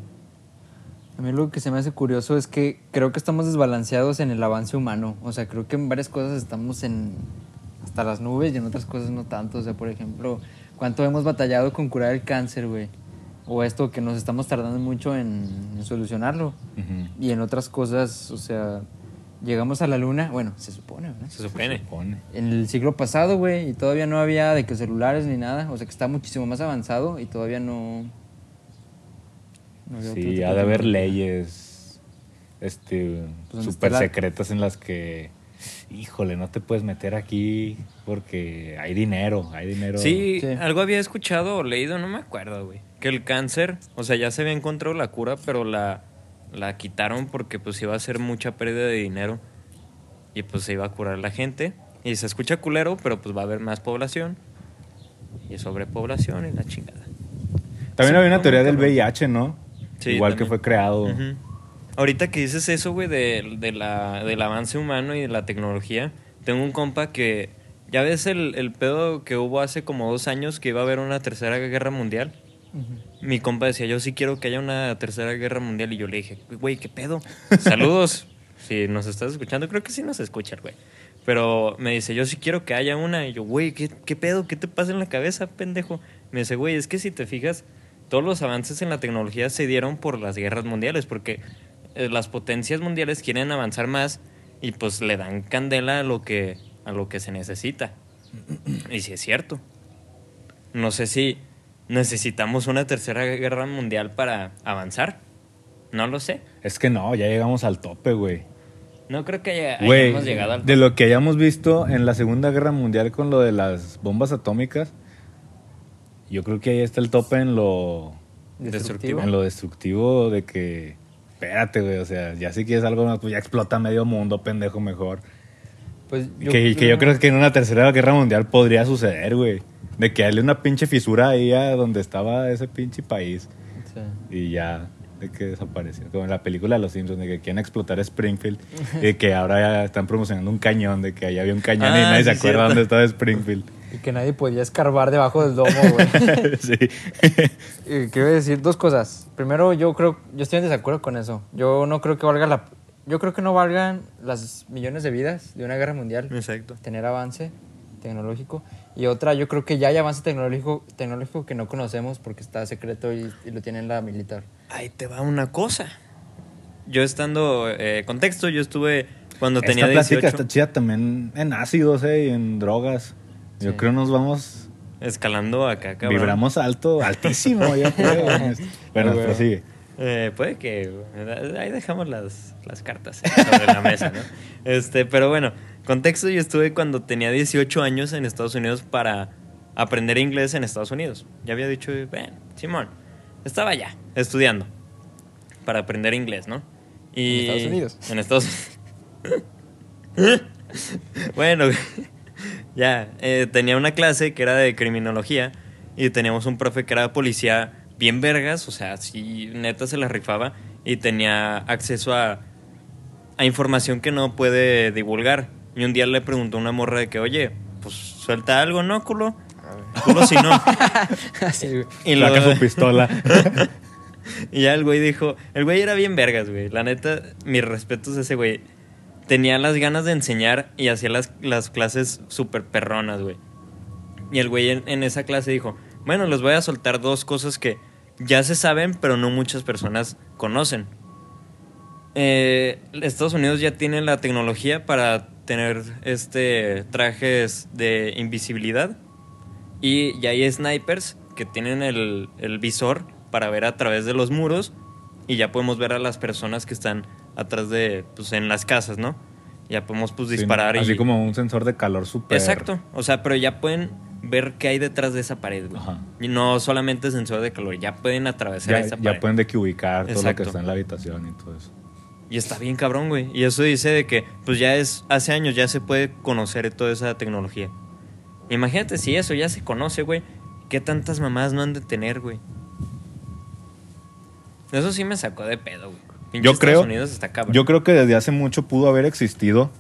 A mí lo que se me hace curioso es que creo que estamos desbalanceados en el avance humano. O sea, creo que en varias cosas estamos en hasta las nubes y en otras cosas no tanto. O sea, por ejemplo, ¿cuánto hemos batallado con curar el cáncer, güey? O esto que nos estamos tardando mucho en, en solucionarlo. Ujú. Y en otras cosas, o sea, llegamos a la luna, bueno, se supone, ¿verdad? Se supone. Supone. En el siglo pasado, güey, y todavía no había de que celulares ni nada. O sea, que está muchísimo más avanzado y todavía no... no había Sí, ha de haber leyes este, Pues la- secretas en las que, híjole, no te puedes meter aquí porque hay dinero, hay dinero. Sí, Sí. algo había escuchado o leído, no me acuerdo, güey. Que el cáncer, o sea, ya se había encontrado la cura, pero la, la quitaron porque pues iba a ser mucha pérdida de dinero. Y pues se iba a curar la gente. Y se escucha culero, pero pues va a haber más población. Y sobrepoblación y la chingada. También había una teoría del. VIH, ¿no? Sí, Igual que también. fue creado. Ujú. Ahorita que dices eso, güey, de, de la, del avance humano y de la tecnología, tengo un compa que, ya ves el, el pedo que hubo hace como dos años que iba a haber una tercera guerra mundial. Mi compa decía, yo sí quiero que haya una tercera guerra mundial. Y yo le dije, güey, ¿qué pedo? Saludos. si nos estás escuchando, creo que sí nos escucha el güey. Pero me dice, yo sí quiero que haya una. Y yo, güey, ¿qué, ¿qué pedo? ¿Qué te pasa en la cabeza, pendejo? Me dice, güey, es que si te fijas, todos los avances en la tecnología se dieron por las guerras mundiales, porque eh, las potencias mundiales quieren avanzar más y pues le dan candela a lo que, a lo que se necesita. Y sí es cierto. No sé si necesitamos una tercera guerra mundial para avanzar. No lo sé. Es que no, ya llegamos al tope, güey. No creo que haya- Güey, hayamos llegado al de lo que hayamos visto en la Segunda Guerra Mundial con lo de las bombas atómicas, yo creo que ahí está el tope en lo, Destructivo. en lo destructivo de que, espérate, güey, o sea, ya si quieres algo más, pues ya explota medio mundo, pendejo, mejor. Pues que, que yo creo que en una tercera guerra mundial podría suceder, güey. De que haya una pinche fisura ahí a donde estaba ese pinche país. Sí. Y ya, de que desapareció. Como en la película de Los Simpsons, de que quieren explotar Springfield. y que ahora ya están promocionando un cañón, de que allá había un cañón y Ah, nadie se acuerda cierto. dónde estaba Springfield. Y que nadie podía escarbar debajo del domo, güey. sí. Y quiero decir dos cosas. Primero, yo creo, yo estoy en desacuerdo con eso. Yo no creo que valga la, yo creo que no valgan las millones de vidas de una guerra mundial Exacto. tener avance tecnológico. Y otra, yo creo que ya hay avance tecnológico, tecnológico que no conocemos porque está secreto y, y lo tiene la militar. Ahí te va una cosa. Yo estando, eh, contexto, yo estuve cuando tenía Esta plática 18, está chida también en ácidos, eh, y en drogas. Yo Sí. creo nos vamos... escalando acá, cabrón. Vibramos alto, altísimo, yo creo. bueno, güey. prosigue. Eh, puede que ahí dejamos las, las cartas eh, sobre la mesa, ¿no? Este, pero bueno, contexto, yo estuve cuando tenía 18 años en Estados Unidos para aprender inglés en Estados Unidos. Ya había dicho, bueno, Simón, estaba ya estudiando para aprender inglés, ¿no? Y ¿En Estados Unidos? En Estados Bueno, ya, eh, tenía una clase que era de criminología y teníamos un profe que era policía bien vergas, o sea, sí, neta se la rifaba y tenía acceso a, a información que no puede divulgar. Y un día le preguntó a una morra de que, oye, pues suelta algo, ¿no, culo? Culo si no. Y, Saca luego- su pistola. y ya el güey dijo, el güey era bien vergas, güey. La neta, mis respetos a ese güey. Tenía las ganas de enseñar y hacía las, las clases súper perronas, güey. Y el güey en, en esa clase dijo, bueno, les voy a soltar dos cosas que ya se saben, pero no muchas personas conocen. Eh, Estados Unidos ya tiene la tecnología para tener este trajes de invisibilidad y ya hay snipers que tienen el, el visor para ver a través de los muros y ya podemos ver a las personas que están atrás de, pues en las casas, ¿no? Ya podemos pues Sí, disparar Así y... como un sensor de calor súper. Exacto, o sea, pero ya pueden ver qué hay detrás de esa pared, güey. Ajá. Y no solamente sensor de calor, ya pueden atravesar Ya, esa ya pared. pueden de que ubicar todo lo Exacto. que está en la habitación y todo eso. Y está bien cabrón, güey. Y eso dice de que, pues ya es, hace años ya se puede conocer toda esa tecnología. Imagínate si eso ya se conoce, güey. ¿Qué tantas mamás no han de tener, güey? Eso sí me sacó de pedo, güey. Pinche Yo Estados creo, Unidos está cabrón. yo creo que desde hace mucho pudo haber existido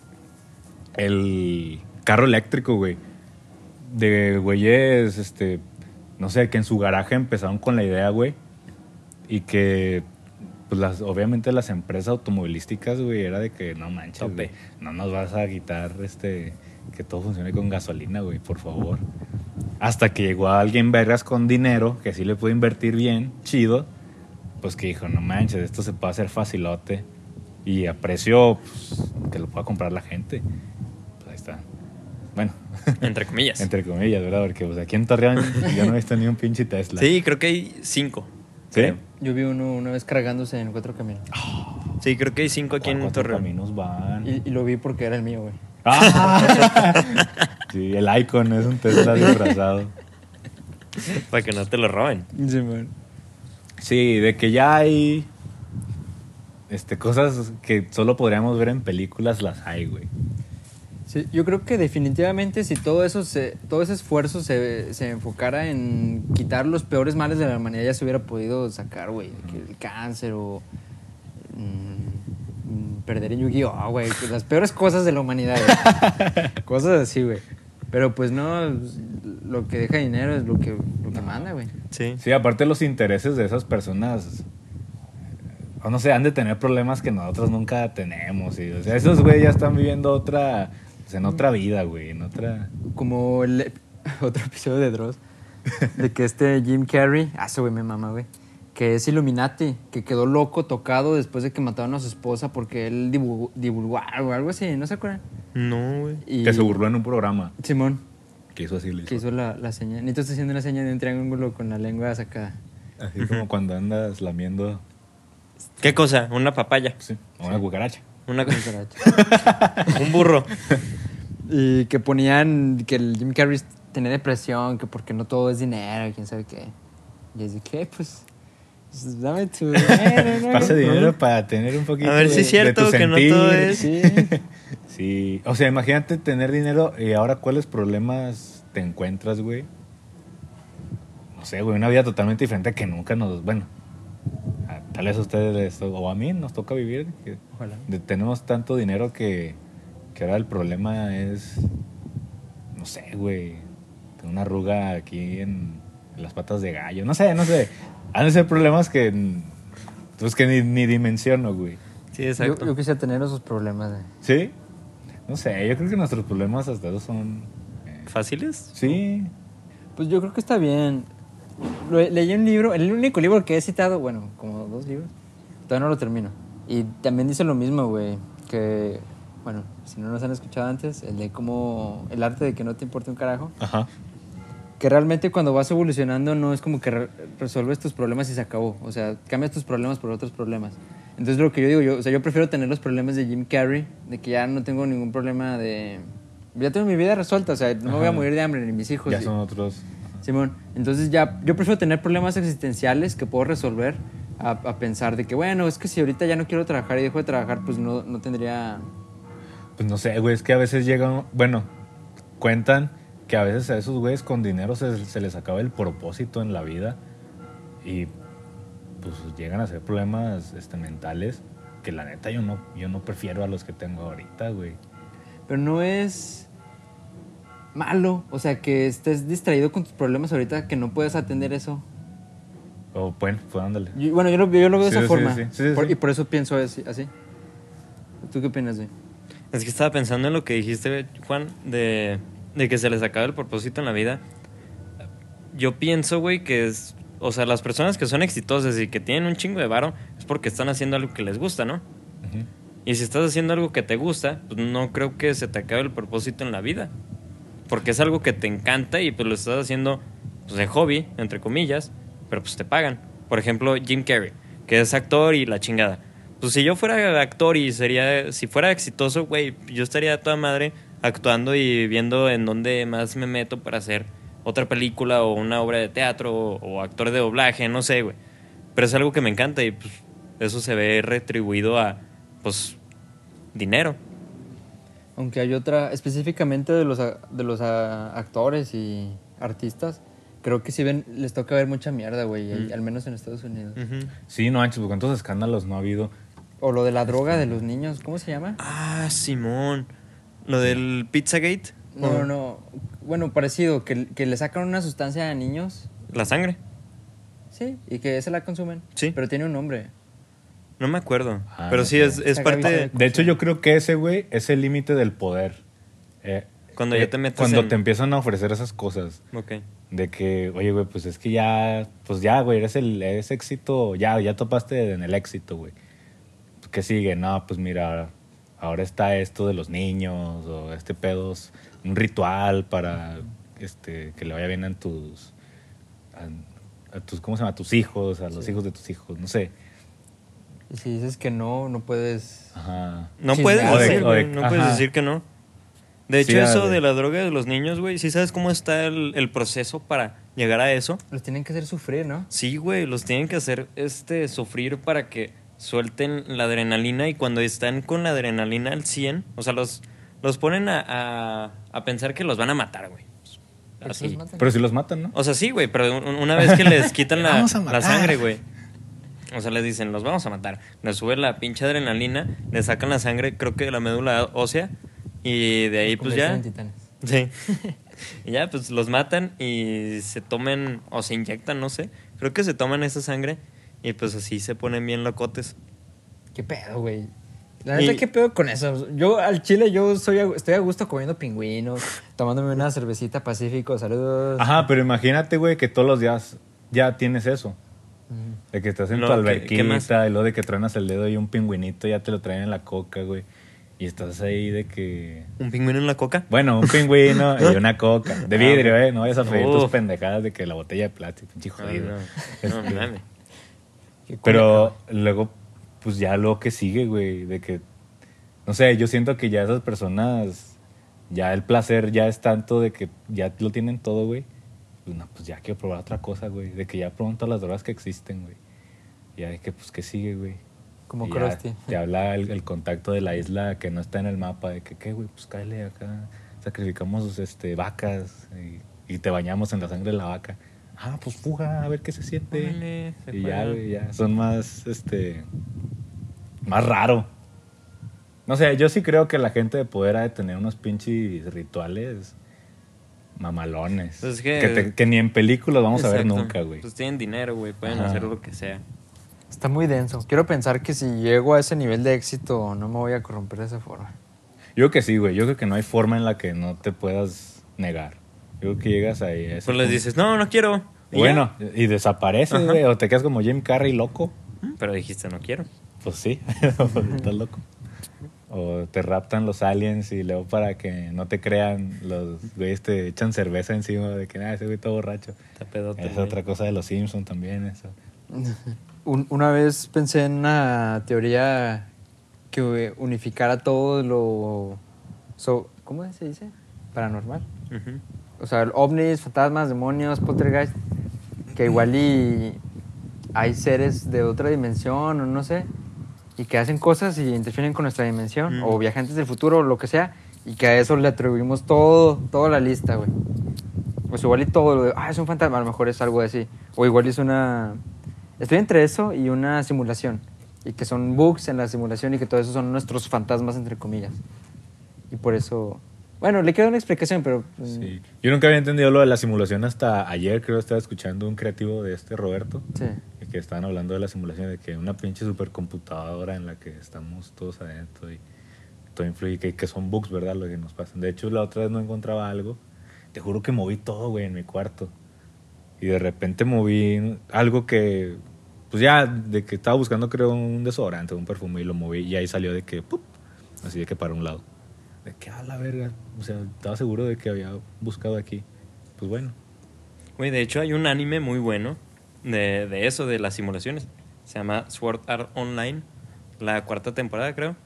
el carro eléctrico, güey. De güeyes, este, no sé, que en su garaje empezaron con la idea, güey. Y que, pues las, obviamente las empresas automovilísticas, güey, era de que no manches, güey, no nos vas a quitar, este, que todo funcione con gasolina, güey, por favor. Hasta que llegó alguien vergas con dinero, que sí le puede invertir bien, chido, pues que dijo, no manches, esto se puede hacer facilote y a precio pues, que lo pueda comprar la gente. Pues ahí está. Bueno, Entre comillas. entre comillas, ¿verdad? Porque pues, aquí en Torreón yo no he visto ni un pinche Tesla. Sí, creo que hay cinco. ¿Sí? creo. Yo vi uno una vez cargándose en cuatro caminos. Sí, creo que hay cinco aquí en ¿Cuántos Torreón. caminos van? Y, y lo vi porque era el mío, güey. ¡Ah! sí, el Icon es un Tesla disfrazado. Para que no te lo roben. Sí, man. Sí, de que ya hay este, cosas que solo podríamos ver en películas, las hay, güey. Sí, yo creo que definitivamente si todo eso se, todo ese esfuerzo se, se enfocara en quitar los peores males de la humanidad ya se hubiera podido sacar, güey, el cáncer o mm, mm, perder en Yu-Gi-Oh, güey, las peores cosas de la humanidad, güey. cosas así, güey. Pero pues no, lo que deja dinero es lo que, lo que manda, güey. Sí. Sí, aparte los intereses de esas personas, o no sé, han de tener problemas que nosotros nunca tenemos. Y, o sea, esos güey ya están viviendo otra, pues, en otra vida, güey, en otra... Como el otro episodio de Dross, de que este Jim Carrey, ah, ese güey me mama, güey, que es Illuminati, que quedó loco, tocado después de que mataron a su esposa porque él divulgó, divulgó algo, algo así, ¿no se acuerdan? No, güey. Y- Que se burló en un programa Simón, que hizo así, le que hizo. hizo la, la señal. Nito está haciendo una señal de un triángulo con la lengua sacada. Así como cuando andas lamiendo ¿Qué cosa? Una papaya. sí, a una cucaracha. Una cucaracha. Un burro. Y que ponían que el Jim Carrey tenía depresión, que porque no todo es dinero, quién sabe qué. Y es de que, pues, pues, dame tu dinero. Pasa dinero para tener un poquito A ver de, si es cierto de tu que no todo es- Sí. Sí, o sea, imagínate tener dinero y ahora cuáles problemas te encuentras, güey. No sé, güey, una vida totalmente diferente que nunca nos, bueno, a- tal vez a ustedes les- o a mí nos toca vivir. que Ojalá. de- tenemos tanto dinero que, que ahora el problema es, no sé, güey, tengo una arruga aquí en, en las patas de gallo. No sé, no sé. Han de ser problemas que, pues que ni, ni dimensiono, güey. Sí, Yo, exacto. yo quisiera tener esos problemas. de- ¿Sí? No sé, yo creo que nuestros problemas hasta eso son... eh, ¿Fáciles? sí, Pues yo creo que está bien. Leí un libro, el único libro que he citado, bueno, como dos libros, todavía no lo termino. Y también dice lo mismo, güey, que, bueno, si no nos han escuchado antes, el de cómo, el arte de que no te importe un carajo, ajá. que realmente cuando vas evolucionando no es como que re- resuelves tus problemas y se acabó, o sea, cambias tus problemas por otros problemas. Entonces lo que yo digo, yo, o sea, yo prefiero tener los problemas de Jim Carrey, de que ya no tengo ningún problema de... Ya tengo mi vida resuelta, o sea, no me voy a Ajá. morir de hambre ni mis hijos. ya y- son otros... Simón, entonces ya yo prefiero tener problemas existenciales que puedo resolver a, a pensar de que, bueno, es que si ahorita ya no quiero trabajar y dejo de trabajar, pues no, no tendría... Pues no sé, güey, es que a veces llegan, bueno, cuentan que a veces a esos güeyes con dinero se, se les acaba el propósito en la vida y pues llegan a ser problemas este, mentales que la neta yo no, yo no prefiero a los que tengo ahorita, güey. Pero no es malo, o sea, que estés distraído con tus problemas ahorita, que no puedes atender eso. O bueno, pues ándale. Yo- bueno, yo lo, yo lo veo de Sí, esa sí, forma. sí, sí, sí, Por-. Y por eso pienso así. así. ¿Tú qué opinas, güey? Es que estaba pensando en lo que dijiste, Juan, de, de que se les acaba el propósito en la vida. Yo pienso, güey, que es... O sea, las personas que son exitosas y que tienen un chingo de varo es porque están haciendo algo que les gusta, ¿no? Y si estás haciendo algo que te gusta, pues no creo que se te acabe el propósito en la vida. Porque es algo que te encanta y pues lo estás haciendo pues, de hobby, entre comillas, pero pues te pagan. Por ejemplo, Jim Carrey, que es actor y la chingada. Pues si yo fuera actor y sería, si fuera exitoso, güey, yo estaría a toda madre actuando y viendo en dónde más me meto para hacer otra película o una obra de teatro o, o actor de doblaje, no sé, güey. Pero es algo que me encanta y pues eso se ve retribuido a, pues, dinero. Aunque hay otra, específicamente de los, a- de los a- actores y artistas, creo que sí ven, les toca ver mucha mierda, güey, Mm. al menos en Estados Unidos. Sí, no manches, pues, ¿cuántos escándalos no ha habido? O lo de la droga de los niños, ¿cómo se llama? Ah, Simón. Lo del Pizzagate. No, no, no. Bueno, parecido, que, que le sacan una sustancia a niños, La sangre. sí, y que esa la consumen. Sí. Pero tiene un nombre. No me acuerdo. Ah, pero sí, es, es parte de... De hecho, yo creo que ese, güey, es el límite del poder. Eh, Cuando eh, ya te metes Cuando en- te empiezan a ofrecer esas cosas. Ok. De que, oye, güey, pues es que ya, pues ya, güey, eres el eres éxito, ya, ya topaste en el éxito, güey. ¿Qué sigue? No, pues mira, ahora, está esto de los niños, o este pedo es un ritual para este, que le vaya bien a tus, a, a tus, ¿cómo se llama? A tus hijos, a los hijos de tus hijos, no sé. Y si dices que no, no puedes... Ajá. No puedes o de- decir, o de- güey, no puedes decir que no. De hecho, eso de la droga de los niños, güey, ¿sí sabes cómo está el, el proceso para llegar a eso? Los tienen que hacer sufrir, ¿no? Sí, güey, los tienen que hacer este sufrir para que suelten la adrenalina y cuando están con la adrenalina al 100, o sea, los, los ponen a, a, a pensar que los van a matar, güey. ¿Por qué Así. Pero si los matan, ¿no? O sea, sí, güey, pero un- una vez que les quitan la, la sangre, güey. O sea, les dicen, los vamos a matar. Les sube la pinche adrenalina, le sacan la sangre, creo que de la médula ósea, y de ahí pues ya... Convertirse en titanes. Sí. y ya, pues los matan y se tomen o se inyectan, no sé. Creo que se toman esa sangre y pues así se ponen bien locotes. ¿Qué pedo, güey? La neta, Y- ¿qué pedo con eso? Yo al chile, yo soy a- estoy a gusto comiendo pingüinos, tomándome una cervecita Pacífico, saludos. Ajá, pero imagínate, güey, que todos los días ya tienes eso. Mm. De que estás en No, tu ¿qué- alberquita y luego de que truenas el dedo y un pingüinito ya te lo traen en la coca, güey. Y estás ahí de que... ¿Un pingüino en la coca? Bueno, un pingüino y una coca. De vidrio, ¿eh? No vayas a freír tus pendejadas de que la botella de plástico, pinche No, jodido. no, no. Qué cool. Pero luego, pues ya lo que sigue, güey, de que... No sé, yo siento que ya esas personas... Ya el placer ya es tanto de que ya lo tienen todo, güey. Pues no, pues ya quiero probar otra cosa, güey. De que ya todas las drogas que existen, güey. Ya de que, pues, ¿qué sigue, güey? Como Y Krusty. Te habla el, el contacto de la isla que no está en el mapa, de que, ¿qué, güey? Pues cáele acá. Sacrificamos este, vacas y, y te bañamos en la sangre de la vaca. Ah, pues fuga, a ver qué se siente. Órale, se y ya, ya. Son más, este. Más raro. No sé, yo sí creo que la gente de poder ha de tener unos pinches rituales mamalones. Pues es que- que, te- que ni en películas vamos a ver nunca, güey. Pues tienen dinero, güey. Pueden Ajá. hacer lo que sea. Está muy denso. Quiero pensar que si llego a ese nivel de éxito no me voy a corromper de esa forma. Yo creo que sí, güey. Yo creo que no hay forma en la que no te puedas negar. Yo creo que llegas ahí. a Pues les dices, no, no quiero. Y Bueno, y desapareces, güey. O te quedas como Jim Carrey loco. ya. Pero dijiste, no quiero. Pues sí, estás loco. O te raptan los aliens y luego para que no te crean, los güeyes te echan cerveza encima de que nada, ese güey todo borracho. Está pedote. Es güey. otra cosa de los Simpsons también, eso. Un- una vez pensé en una teoría que unificara todo lo... so- ¿Cómo se dice? Paranormal. Ujú. O sea, ovnis, fantasmas, demonios, poltergeist. Que igual y hay seres de otra dimensión o no sé. Y que hacen cosas y interfieren con nuestra dimensión. Mm. O viajantes del futuro o lo que sea. Y que a eso le atribuimos todo, toda la lista, güey. Pues igual y todo lo de, ah, es un fantasma, a lo mejor es algo así. O igual es una... Estoy entre eso y una simulación. Y que son bugs en la simulación y que todo eso son nuestros fantasmas, entre comillas. Y por eso... Bueno, le queda una explicación, pero... mm, Sí. Yo nunca había entendido lo de la simulación hasta ayer, creo que estaba escuchando un creativo de este Roberto, Sí. que estaban hablando de la simulación, de que una pinche supercomputadora en la que estamos todos adentro y todo influye, que, que son bugs, ¿verdad? Lo que nos pasan. De hecho, la otra vez no encontraba algo. Te juro que moví todo, güey, en mi cuarto. Y de repente moví algo que, pues ya, de que estaba buscando, creo, un desodorante, un perfume, y lo moví, y ahí salió de que, ¡pup! así de que para un lado. De que, a la verga. O sea, estaba seguro de que había buscado aquí. Pues bueno. Güey, de hecho hay un anime muy bueno de, de eso, de las simulaciones. Se llama Sword Art Online, la cuarta temporada creo.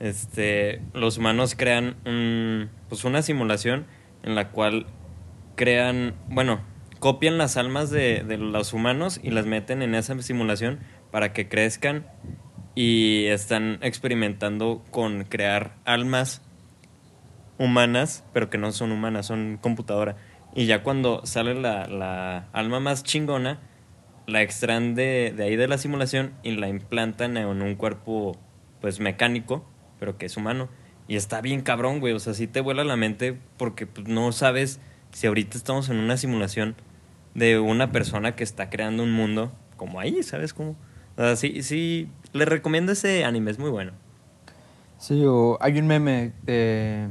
Este, los humanos crean un, pues una simulación en la cual crean, bueno, copian las almas de, de los humanos y las meten en esa simulación para que crezcan y están experimentando con crear almas humanas, pero que no son humanas, son computadora. Y ya cuando sale la, la alma más chingona, la extraen de, de ahí de la simulación y la implantan en un cuerpo, pues mecánico, pero que es humano. Y está bien cabrón, güey. O sea, sí te vuela la mente porque pues, no sabes si ahorita estamos en una simulación de una persona que está creando un mundo como ahí, ¿sabes cómo? O sea, sí, sí, les recomiendo ese anime, es muy bueno. Sí, hay un meme, de-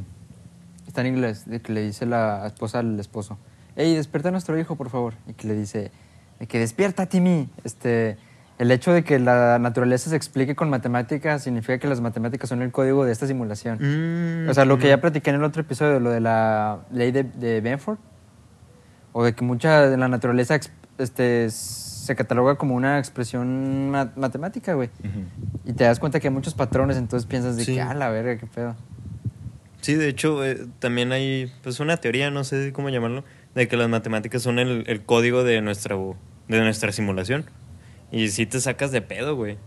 está en inglés, de que le dice la esposa al esposo, hey, despierta a nuestro hijo, por favor. Y que le dice, de que despierta, Timmy. Este, el hecho de que la naturaleza se explique con matemáticas significa que las matemáticas son el código de esta simulación. Mm, O sea, lo que ya platiqué en el otro episodio, lo de la ley de, de Benford, o de que mucha de la naturaleza este, se cataloga como una expresión ma- matemática, güey. Y te das cuenta que hay muchos patrones, entonces piensas de Sí. que, ah, la verga, qué pedo. Sí, de hecho, eh, también hay pues una teoría, no sé cómo llamarlo, de que las matemáticas son el, el código de nuestra, de nuestra simulación. Y sí te sacas de pedo, güey.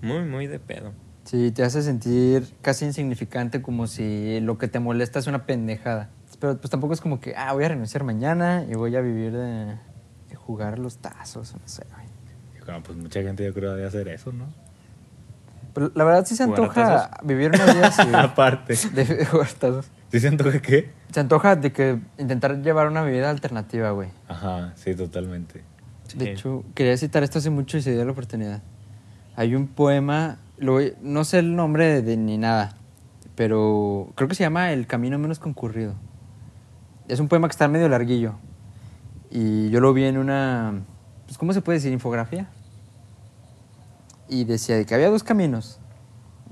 Muy, muy de pedo. Sí, te hace sentir casi insignificante, como si lo que te molesta es una pendejada. Pero pues tampoco es como que, ah, voy a renunciar mañana y voy a vivir de, de jugar los tazos, no sé, güey. Bueno, pues mucha gente yo creo de hacer eso, ¿no? Pero la verdad sí se ¿Jugar a antoja vivir una vida así. Aparte. de, de jugar tazos. ¿Sí siento que qué? Se antoja de que intentar llevar una vida alternativa, güey. Ajá, sí, totalmente. De Sí. hecho, quería citar esto hace mucho y se dio la oportunidad. Hay un poema, lo voy- no sé el nombre de, de ni nada, pero creo que se llama El camino menos concurrido. Es un poema que está medio larguillo. Y yo lo vi en una, pues, ¿cómo se puede decir? Infografía. Y decía de que había dos caminos.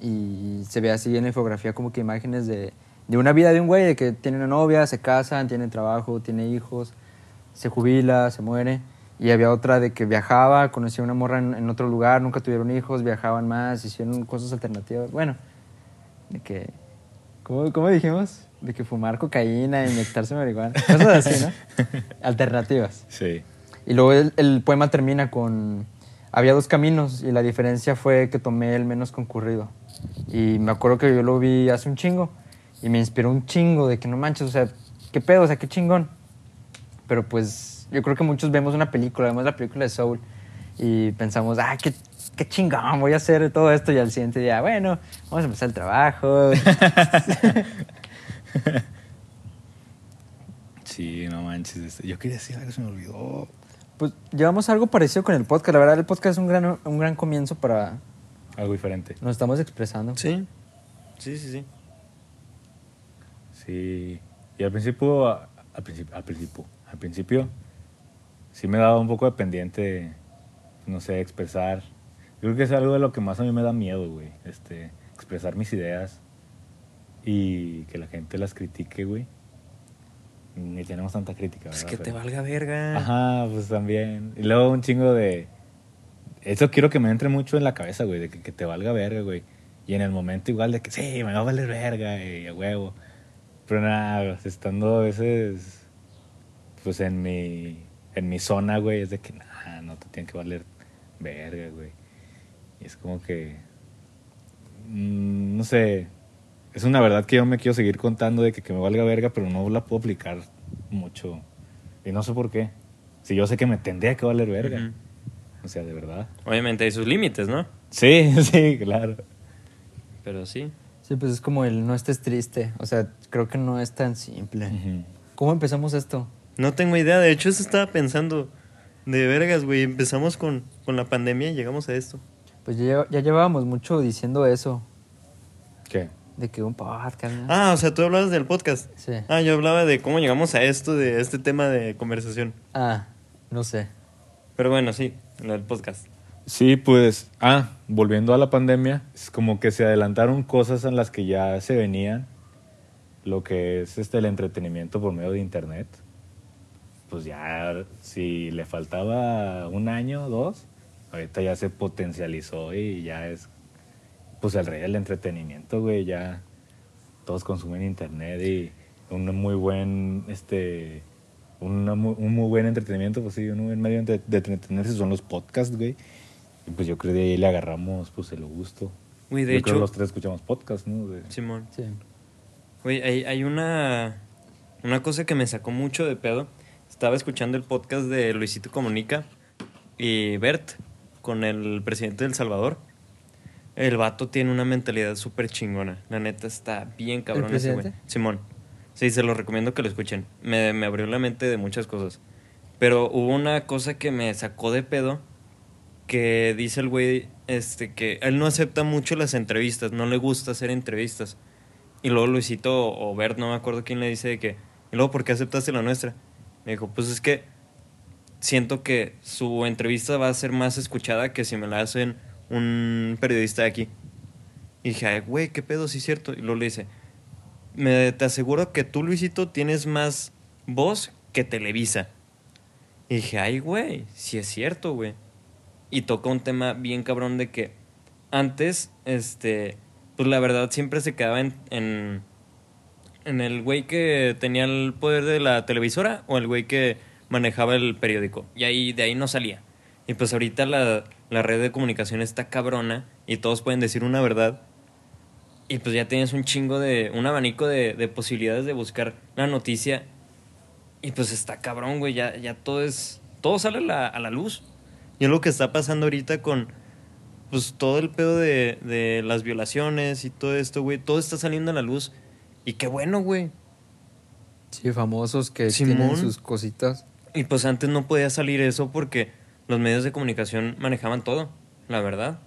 Y se ve así en la infografía como que imágenes de, de una vida de un güey, de que tiene una novia, se casan, tiene trabajo, tiene hijos, se jubila, se muere. Y había otra de que viajaba, conocía una morra en, en otro lugar, nunca tuvieron hijos, viajaban más, hicieron cosas alternativas. Bueno, de que, ¿cómo, cómo dijimos? De que fumar cocaína, inyectarse marihuana, cosas así, ¿no? Alternativas. Sí. Y luego el, el poema termina con había dos caminos y la diferencia fue que tomé el menos concurrido. Y me acuerdo que yo lo vi hace un chingo y me inspiró un chingo de que no manches, o sea, qué pedo, o sea, qué chingón. Pero pues yo creo que muchos vemos una película, vemos la película de Soul y pensamos, ah, qué, qué chingón, voy a hacer todo esto y al siguiente día, bueno, vamos a empezar el trabajo. Sí, no manches. este, Yo quería decir algo, se me olvidó. Pues llevamos algo parecido con el podcast. La verdad, el podcast es un gran, un gran comienzo para... Algo diferente. Nos estamos expresando. Sí. Sí, sí, sí. Sí. Y al principio, al principio, al principio, al principio, sí me daba un poco de pendiente, no sé, expresar. Yo creo que es algo de lo que más a mí me da miedo, güey. Este, expresar mis ideas y que la gente las critique, güey. Ni tenemos tanta crítica, Es ¿verdad? que te valga verga. Ajá, pues también. Y luego un chingo de... Eso quiero que me entre mucho en la cabeza, güey, de que, que te valga verga, güey. Y en el momento igual de que sí, me va a valer verga, y a huevo. Pero nada, pues, estando a veces, pues en mi, en mi zona, güey, es de que nada, no te tiene que valer verga, güey. Y es como que, mm, no sé, es una verdad que yo me quiero seguir contando de que, que me valga verga, pero no la puedo aplicar mucho. Y no sé por qué. Si yo sé que me tendría que valer verga. O sea, de verdad. Obviamente hay sus límites, ¿no? Sí, sí, claro. Pero sí. Sí, pues es como el no estés triste. O sea, creo que no es tan simple. ¿Cómo empezamos esto? No tengo idea. De hecho, eso estaba pensando. De vergas, güey. Empezamos con, con la pandemia y llegamos a esto. Pues ya, ya llevábamos mucho diciendo eso. ¿Qué? De que un podcast, ¿no? Ah, o sea, tú hablabas del podcast. Sí. Ah, yo hablaba de cómo llegamos a esto, de este tema de conversación. Ah, no sé. Pero bueno, sí, lo del podcast. Sí, pues, ah, volviendo a la pandemia, es como que se adelantaron cosas en las que ya se venían, lo que es este el entretenimiento por medio de internet. Pues ya, si le faltaba un año o dos, ahorita ya se potencializó y ya es, pues, el rey del entretenimiento, güey, ya todos consumen internet y un muy buen, este, una un muy buen entretenimiento, pues sí, un buen medio de, de entretenerse son los podcasts, güey. Y pues yo creo que de ahí le agarramos pues el gusto. Güey, de yo creo hecho- los tres escuchamos podcasts, ¿no? De- Simón. Sí. Güey, hay, hay una, una cosa que me sacó mucho de pedo. Estaba escuchando el podcast de Luisito Comunica y Bert con el presidente del Salvador. El vato tiene una mentalidad súper chingona. La neta está bien cabrón ese güey. Simón. Sí, se lo recomiendo que lo escuchen. Me, me abrió la mente de muchas cosas. Pero hubo una cosa que me sacó de pedo que dice el güey este, que él no acepta mucho las entrevistas, no le gusta hacer entrevistas. Y luego Luisito o Bert, no me acuerdo quién le dice de que, y luego, ¿por qué aceptaste la nuestra? Me dijo, pues es que siento que su entrevista va a ser más escuchada que si me la hacen un periodista de aquí. Y dije, "Ay, güey, ¿qué pedo? Sí es cierto. Y luego le dice, me, te aseguro que tú, Luisito, tienes más voz que Televisa. Y dije, ay, güey, sí es cierto, güey. Y toca un tema bien cabrón de que antes, este, pues la verdad siempre se quedaba en, en, en el güey que tenía el poder de la televisora o el güey que manejaba el periódico. Y ahí de ahí no salía. Y pues ahorita la, la red de comunicación está cabrona y todos pueden decir una verdad. Y pues ya tienes un chingo de, un abanico de, de posibilidades de buscar la noticia. Y pues está cabrón, güey, ya, ya todo es, todo sale a la, a la luz. Y es lo que está pasando ahorita con, pues todo el pedo de, de las violaciones y todo esto, güey, todo está saliendo a la luz. Y qué bueno, güey. Sí, famosos que Simón. tienen sus cositas. Y pues antes no podía salir eso porque los medios de comunicación manejaban todo, la verdad.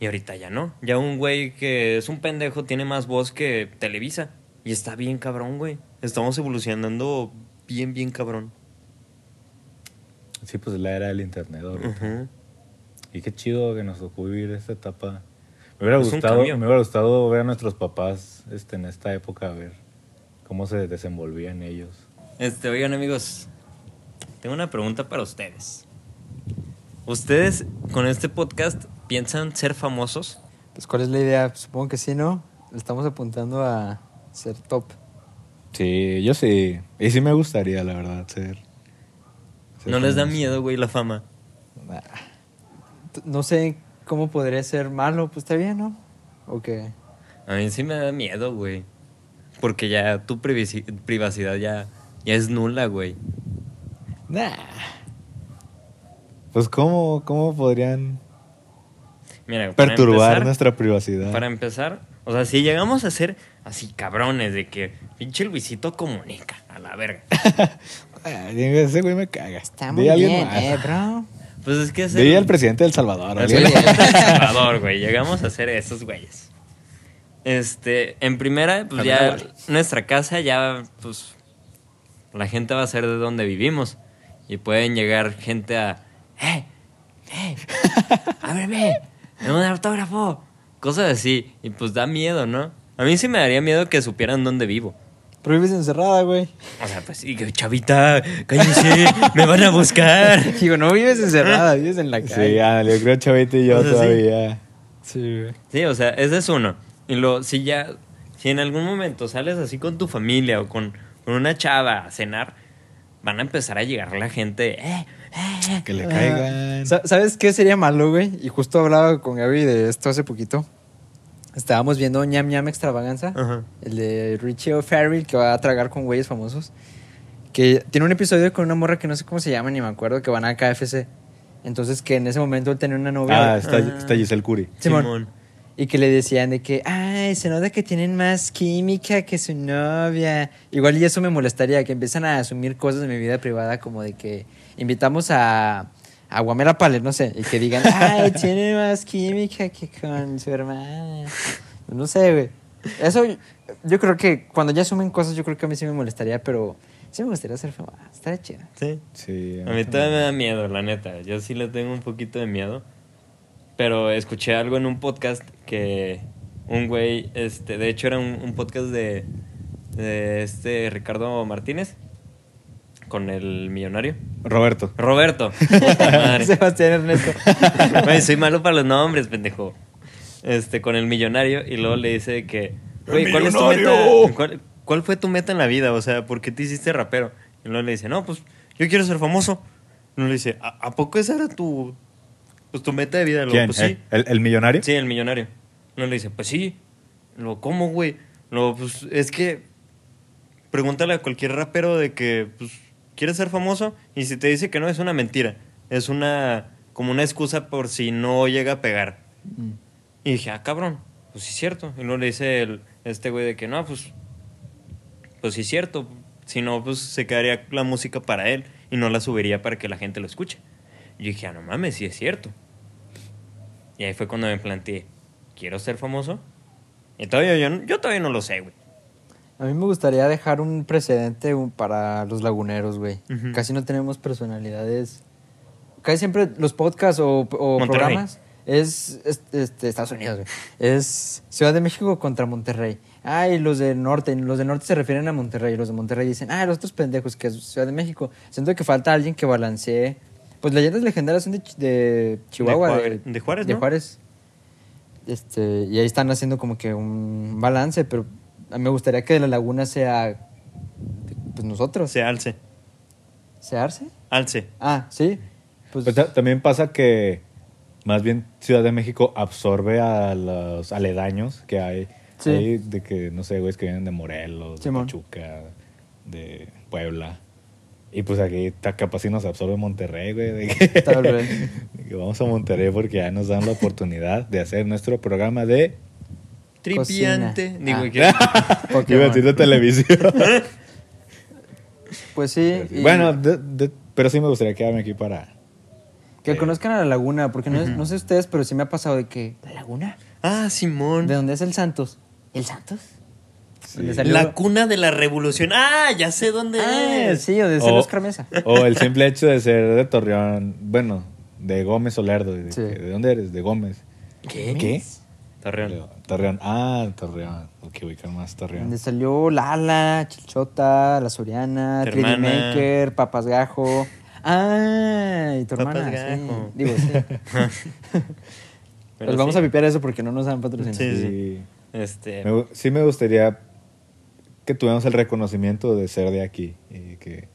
Y ahorita ya no. Ya un güey que es un pendejo tiene más voz que Televisa. Y está bien cabrón, güey. Estamos evolucionando bien, bien cabrón. Sí, pues es la era del internet ahorita. Y qué chido que nos tocó vivir esta etapa. Me hubiera Es gustado, me hubiera gustado ver a nuestros papás este, en esta época, a ver cómo se desenvolvían ellos. Este, oigan amigos, tengo una pregunta para ustedes. ¿Ustedes con este podcast piensan ser famosos? Pues, ¿cuál es la idea? Supongo que sí, ¿no? Estamos apuntando a ser top. Sí, yo sí. Y sí me gustaría, la verdad, ser. ser ¿No les da miedo, güey, la fama? Nah. no sé cómo podría ser malo, pues está bien, ¿no? ¿O qué? A mí sí me da miedo, güey. Porque ya tu privaci- privacidad ya, ya es nula, güey. Nah. Pues, ¿cómo, cómo podrían Mira, perturbar empezar- nuestra privacidad? Para empezar, o sea, si llegamos a ser así cabrones de que pinche Luisito comunica a la verga. Ese güey me caga. Está muy bien, más. eh, bro. Pues es que el- al presidente del Salvador. el presidente de El Salvador, güey. Llegamos a ser esos güeyes. Este, en primera, pues ya nuestra casa ya, pues, la gente va a ser de donde vivimos. Y pueden llegar gente a, ¡eh! ¡eh! ¡Ábreme! ¡Me un autógrafo! Cosas así. Y pues da miedo, ¿no? A mí sí me daría miedo que supieran dónde vivo. Pero vives encerrada, güey. O sea, pues sí, que, chavita, cállese, me van a buscar. Digo, no vives encerrada, vives en la Sí, calle. ándale, yo creo Chavito y yo O sea, sí. todavía. Sí, güey. Sí, o sea, ese es uno. Y lo, si ya, si en algún momento sales así con tu familia o con, con una chava a cenar, van a empezar a llegar la gente, eh. Que le Ah, caigan. sa- ¿Sabes qué sería malo, güey? Y justo hablaba con Gaby de esto hace poquito. Estábamos viendo ñam ñam extravaganza. Ajá. El de Richie O'Farrell que va a tragar con güeyes famosos. Que tiene un episodio con una morra que no sé cómo se llama ni me acuerdo, que van a KFC. Entonces que en ese momento él tenía una novia. Ah, está, Ah. está Giselle Curi. Simón. Y que le decían de que, ay, se nota que tienen más química que su novia. Igual y eso me molestaría, que empiezan a asumir cosas de mi vida privada como de que invitamos a, a Guamela Pale, no sé, y que digan, ay, tiene más química que con su hermana. No sé, güey. Eso yo creo que cuando ya asumen cosas, yo creo que a mí sí me molestaría, pero sí me gustaría ser famosa. Estaría chido. Sí. Sí. A mí todavía me da miedo, la neta. Yo sí le tengo un poquito de miedo. Pero escuché algo en un podcast que un güey, este, de hecho era un, un podcast de, de este Ricardo Martínez con el millonario. Roberto. Roberto. Madre. Sebastián Ernesto. Güey, soy malo para los nombres, pendejo. Este, con el millonario y luego le dice que, güey, ¿cuál es tu meta? ¿Cuál, cuál fue tu meta en la vida? O sea, ¿por qué te hiciste rapero? Y luego le dice, no, pues yo quiero ser famoso. Y luego le dice, ¿a, a poco esa era tu, pues, tu meta de vida? Y luego, ¿Quién? Pues sí. ¿El, el millonario? Sí, el millonario. Luego le dice, pues sí. Lo, ¿cómo, güey? Luego, pues es que pregúntale a cualquier rapero de que, pues, ¿quieres ser famoso? Y si te dice que no, es una mentira. Es una, como una excusa por si no llega a pegar. Mm. Y dije, ah, cabrón, pues sí es cierto. Y luego le dice el, este güey de que no, pues, pues sí es cierto. Si no, pues se quedaría la música para él y no la subiría para que la gente lo escuche. Y yo dije, ah, no mames, sí es cierto. Y ahí fue cuando me planteé, ¿quiero ser famoso? Y todavía yo, yo todavía no lo sé, güey. A mí me gustaría dejar un precedente para los laguneros, güey. Casi no tenemos personalidades. Casi siempre los podcasts o, o programas es, es- este, Estados Unidos, güey. Es Ciudad de México contra Monterrey. Ay, los del norte. Los del norte se refieren a Monterrey. Los de Monterrey dicen, ah, los otros pendejos que es Ciudad de México. Siento que falta alguien que balancee. Pues leyendas legendarias son de, de Chihuahua. Juárez- de Juárez, De ¿no? Juárez. Este, y ahí están haciendo como que un balance, pero me gustaría que la laguna sea pues nosotros. Se alce, ¿Se arce? alce. Ah, sí. Pues, Pues ta- también pasa que más bien Ciudad de México absorbe a los aledaños que hay. Sí. Hay de que, no sé, güeyes que vienen de Morelos, de Simón. Pachuca, de Puebla. Y pues aquí capaz si nos absorbe Monterrey, güey. De que, Tal vez. de que vamos a Monterrey porque ya nos dan la oportunidad de hacer nuestro programa de... Tripiante. Cocina. Digo, Ah. que- Iba a decir de televisión. Pues sí. y bueno, de- de- pero sí me gustaría quedarme aquí para... que eh, conozcan a la laguna, porque no, es- no sé ustedes, pero sí me ha pasado de que. ¿La laguna? Ah, Simón. ¿De dónde es el Santos? ¿El Santos? Sí. La cuna de la revolución. Ah, ya sé dónde Ah, es. sí, o de ser O- Oscar Mesa. O el simple hecho de ser de Torreón, bueno, de Gómez Olerdo. De, Sí. ¿De dónde eres? De Gómez. ¿Qué? ¿Qué? Torreón. Torreón. Ah, Torreón. Ok, ubicar más Torreón. Donde salió Lala, Chilchota, La Soriana, Tu 3D hermana. Maker, Papas Gajo. Ah, y tu Papas hermana, Gajo. sí. Digo, sí. Pero Pues vamos sí. a pipear eso porque no nos han patrocinado. Sí, sí. Sí. Este. Me gu- sí me gustaría que tuviéramos el reconocimiento de ser de aquí. Y que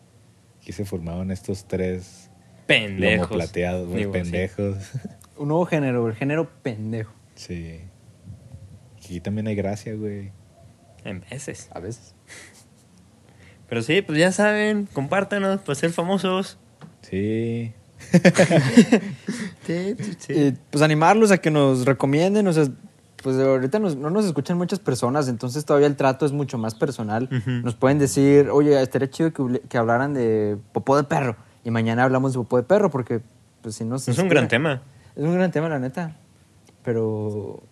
aquí se formaban estos tres Pendejos. lomo plateados, güey, Digo, sí. pendejos. Un nuevo género, el género pendejo. Sí. Aquí también hay gracia, güey. En veces. A veces. Pero sí, pues ya saben, compártanos para ser famosos. Sí. Sí, sí, Y, pues animarlos a que nos recomienden, o sea, pues ahorita nos- no nos escuchan muchas personas, entonces todavía el trato es mucho más personal. Nos pueden decir, oye, estaría chido que, que hablaran de popó de perro, y mañana hablamos de popó de perro, porque pues si no se Es un gran tema. Es un gran tema, la neta. Pero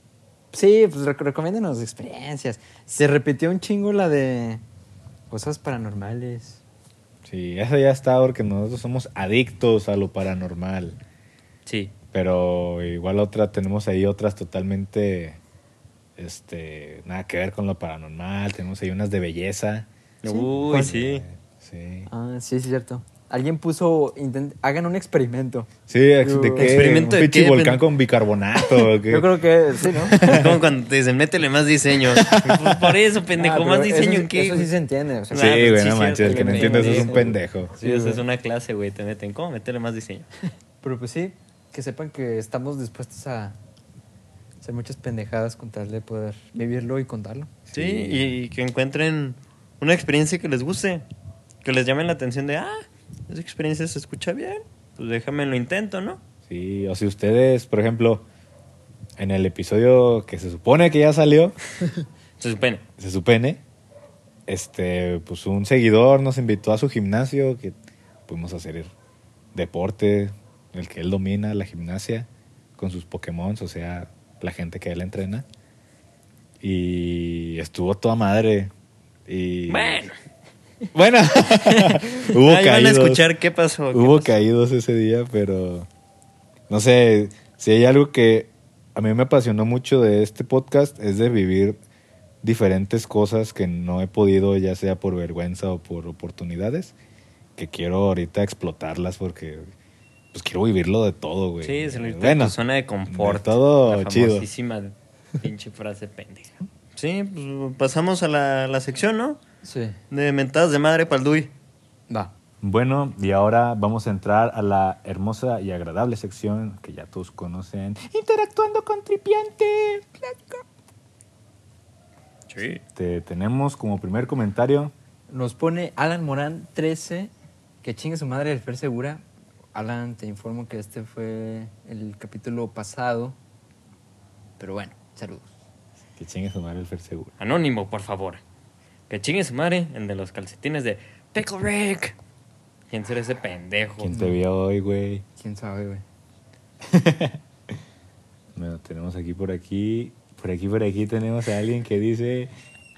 sí, pues rec recomiéndenos experiencias. Se repitió un chingo la de cosas paranormales. Sí, eso ya está porque nosotros somos adictos a lo paranormal. Sí. Pero igual otra, tenemos ahí otras totalmente, este, nada que ver con lo paranormal. Tenemos ahí unas de belleza. Uy, sí. Sí. Ah, sí, sí, cierto. Alguien puso, intent- hagan un experimento. Sí, Yo- ¿de qué? ¿Experimento un de pinche qué? volcán con bicarbonato. ¿o qué? Yo creo que sí, ¿no? Es como cuando te dicen, métele más diseño. Pues por eso, pendejo, Ah, más diseño eso, en qué. Eso sí se entiende. o sea, Sí, Ah, pues güey, sí, no sí, manches, el que no entiende eso es un pendejo. Sí, Sí, esa güey. es una clase, güey. Te meten, ¿cómo? Métele más diseño. Pero pues sí, que sepan que estamos dispuestos a hacer muchas pendejadas con tal de poder vivirlo y contarlo. Sí, y que encuentren una experiencia que les guste. Que les llame la atención de, ah, esa experiencia se escucha bien. Pues déjame lo intento, ¿no? Sí, o si ustedes, por ejemplo, en el episodio que se supone que ya salió, Se supone. se supone, este, pues un seguidor nos invitó a su gimnasio, que pudimos hacer deporte, el que él domina, la gimnasia, con sus Pokémon, o sea, la gente que él entrena. Y estuvo toda madre. Y... Bueno. Bueno, hubo Ahí van a caídos. escuchar qué pasó. qué Hubo pasó. caídos ese día, pero no sé, si hay algo que a mí me apasionó mucho de este podcast es de vivir diferentes cosas que no he podido, ya sea por vergüenza o por oportunidades, que quiero ahorita explotarlas porque pues quiero vivirlo de todo, güey. Sí, salirte Bueno, de tu zona de confort. de todo la chido. famosísima pinche frase pendeja. Sí, pues pasamos a la, la sección, ¿no? Sí. De mentadas de madre Palduy. Va. Bueno, y ahora vamos a entrar a la hermosa y agradable sección que ya todos conocen. Interactuando con Tripiante. Sí. Te tenemos como primer comentario Nos pone Alan Morán 13, que chingue su madre el Fer Segura. Alan, te informo que este fue el capítulo pasado. Pero bueno, saludos. que chingue su madre el Fer Seguro. Anónimo, por favor. Que chingue su madre, el de los calcetines de Pickle Rick. ¿Quién será ese pendejo? ¿Quién te vio hoy, güey? ¿Quién sabe, güey? Bueno, tenemos aquí por aquí, por aquí, por aquí tenemos a alguien que dice,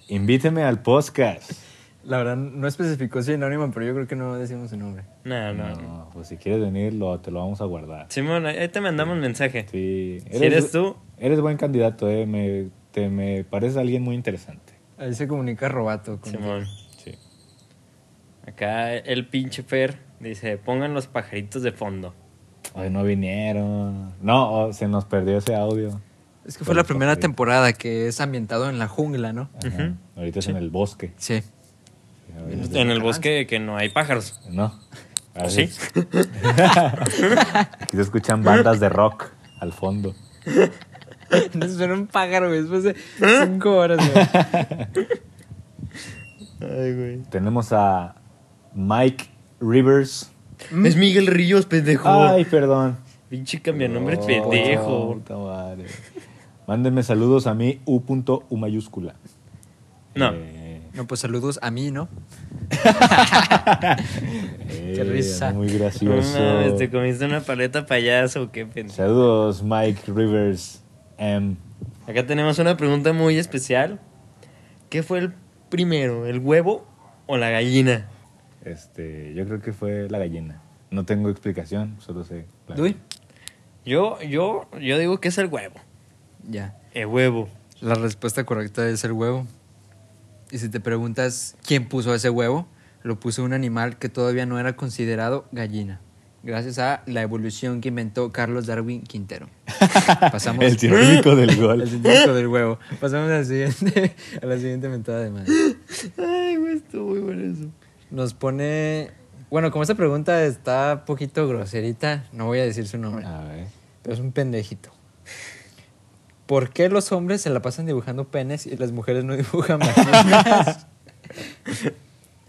invíteme al podcast. La verdad, no especificó si anónimo, pero yo creo que no decimos su nombre. No, no, No, pues si quieres venir, lo, te lo vamos a guardar. Simón, ahí te mandamos un mensaje. Sí. Si eres tú. Eres buen candidato, eh. Me, te, me pareces alguien muy interesante. Ahí se comunica Robato. Con Simón. Sí. Acá el pinche Fer dice, pongan los pajaritos de fondo. Ay, no vinieron. No, oh, se nos perdió ese audio. Es que fue la primera temporada que es ambientado en la jungla, ¿no? Ajá. Ujú. Ahorita es en el bosque. Sí. Ahorita- En el bosque que no hay pájaros. No. ¿O sí? Aquí se escuchan bandas de rock al fondo. No suena un pájaro, güey, después de cinco horas, güey. Ay, güey. Tenemos a Mike Rivers. Es Miguel Ríos, pendejo. Ay, perdón. Pinche cambia nombre, Oh, pendejo. puta madre. Mándenme saludos a mí, U. punto U mayúscula. No. Eh, No, pues saludos a mí, ¿no? eh, Qué risa. Muy No gracioso. mames, te comiste una paleta payaso, qué pendejo. Saludos, Mike Rivers. M. Acá tenemos una pregunta muy especial. ¿Qué fue el primero, el huevo o la gallina? Este, yo creo que fue la gallina. No tengo explicación, solo sé. ¿Dui? Yo, yo, yo digo que es el huevo. Ya. El huevo. La respuesta correcta es el huevo. Y si te preguntas quién puso ese huevo, lo puso un animal que todavía no era considerado gallina. Gracias a la evolución que inventó Carlos Darwin Quintero. Pasamos El científico del el gol. científico del huevo. Pasamos a la siguiente, a la siguiente mentada de madre. Ay, güey, estuvo muy bueno eso. Nos pone. Bueno, como esta pregunta está un poquito groserita, no voy a decir su nombre. A ver. pero es un pendejito. ¿Por qué los hombres se la pasan dibujando penes y las mujeres no dibujan vaginas?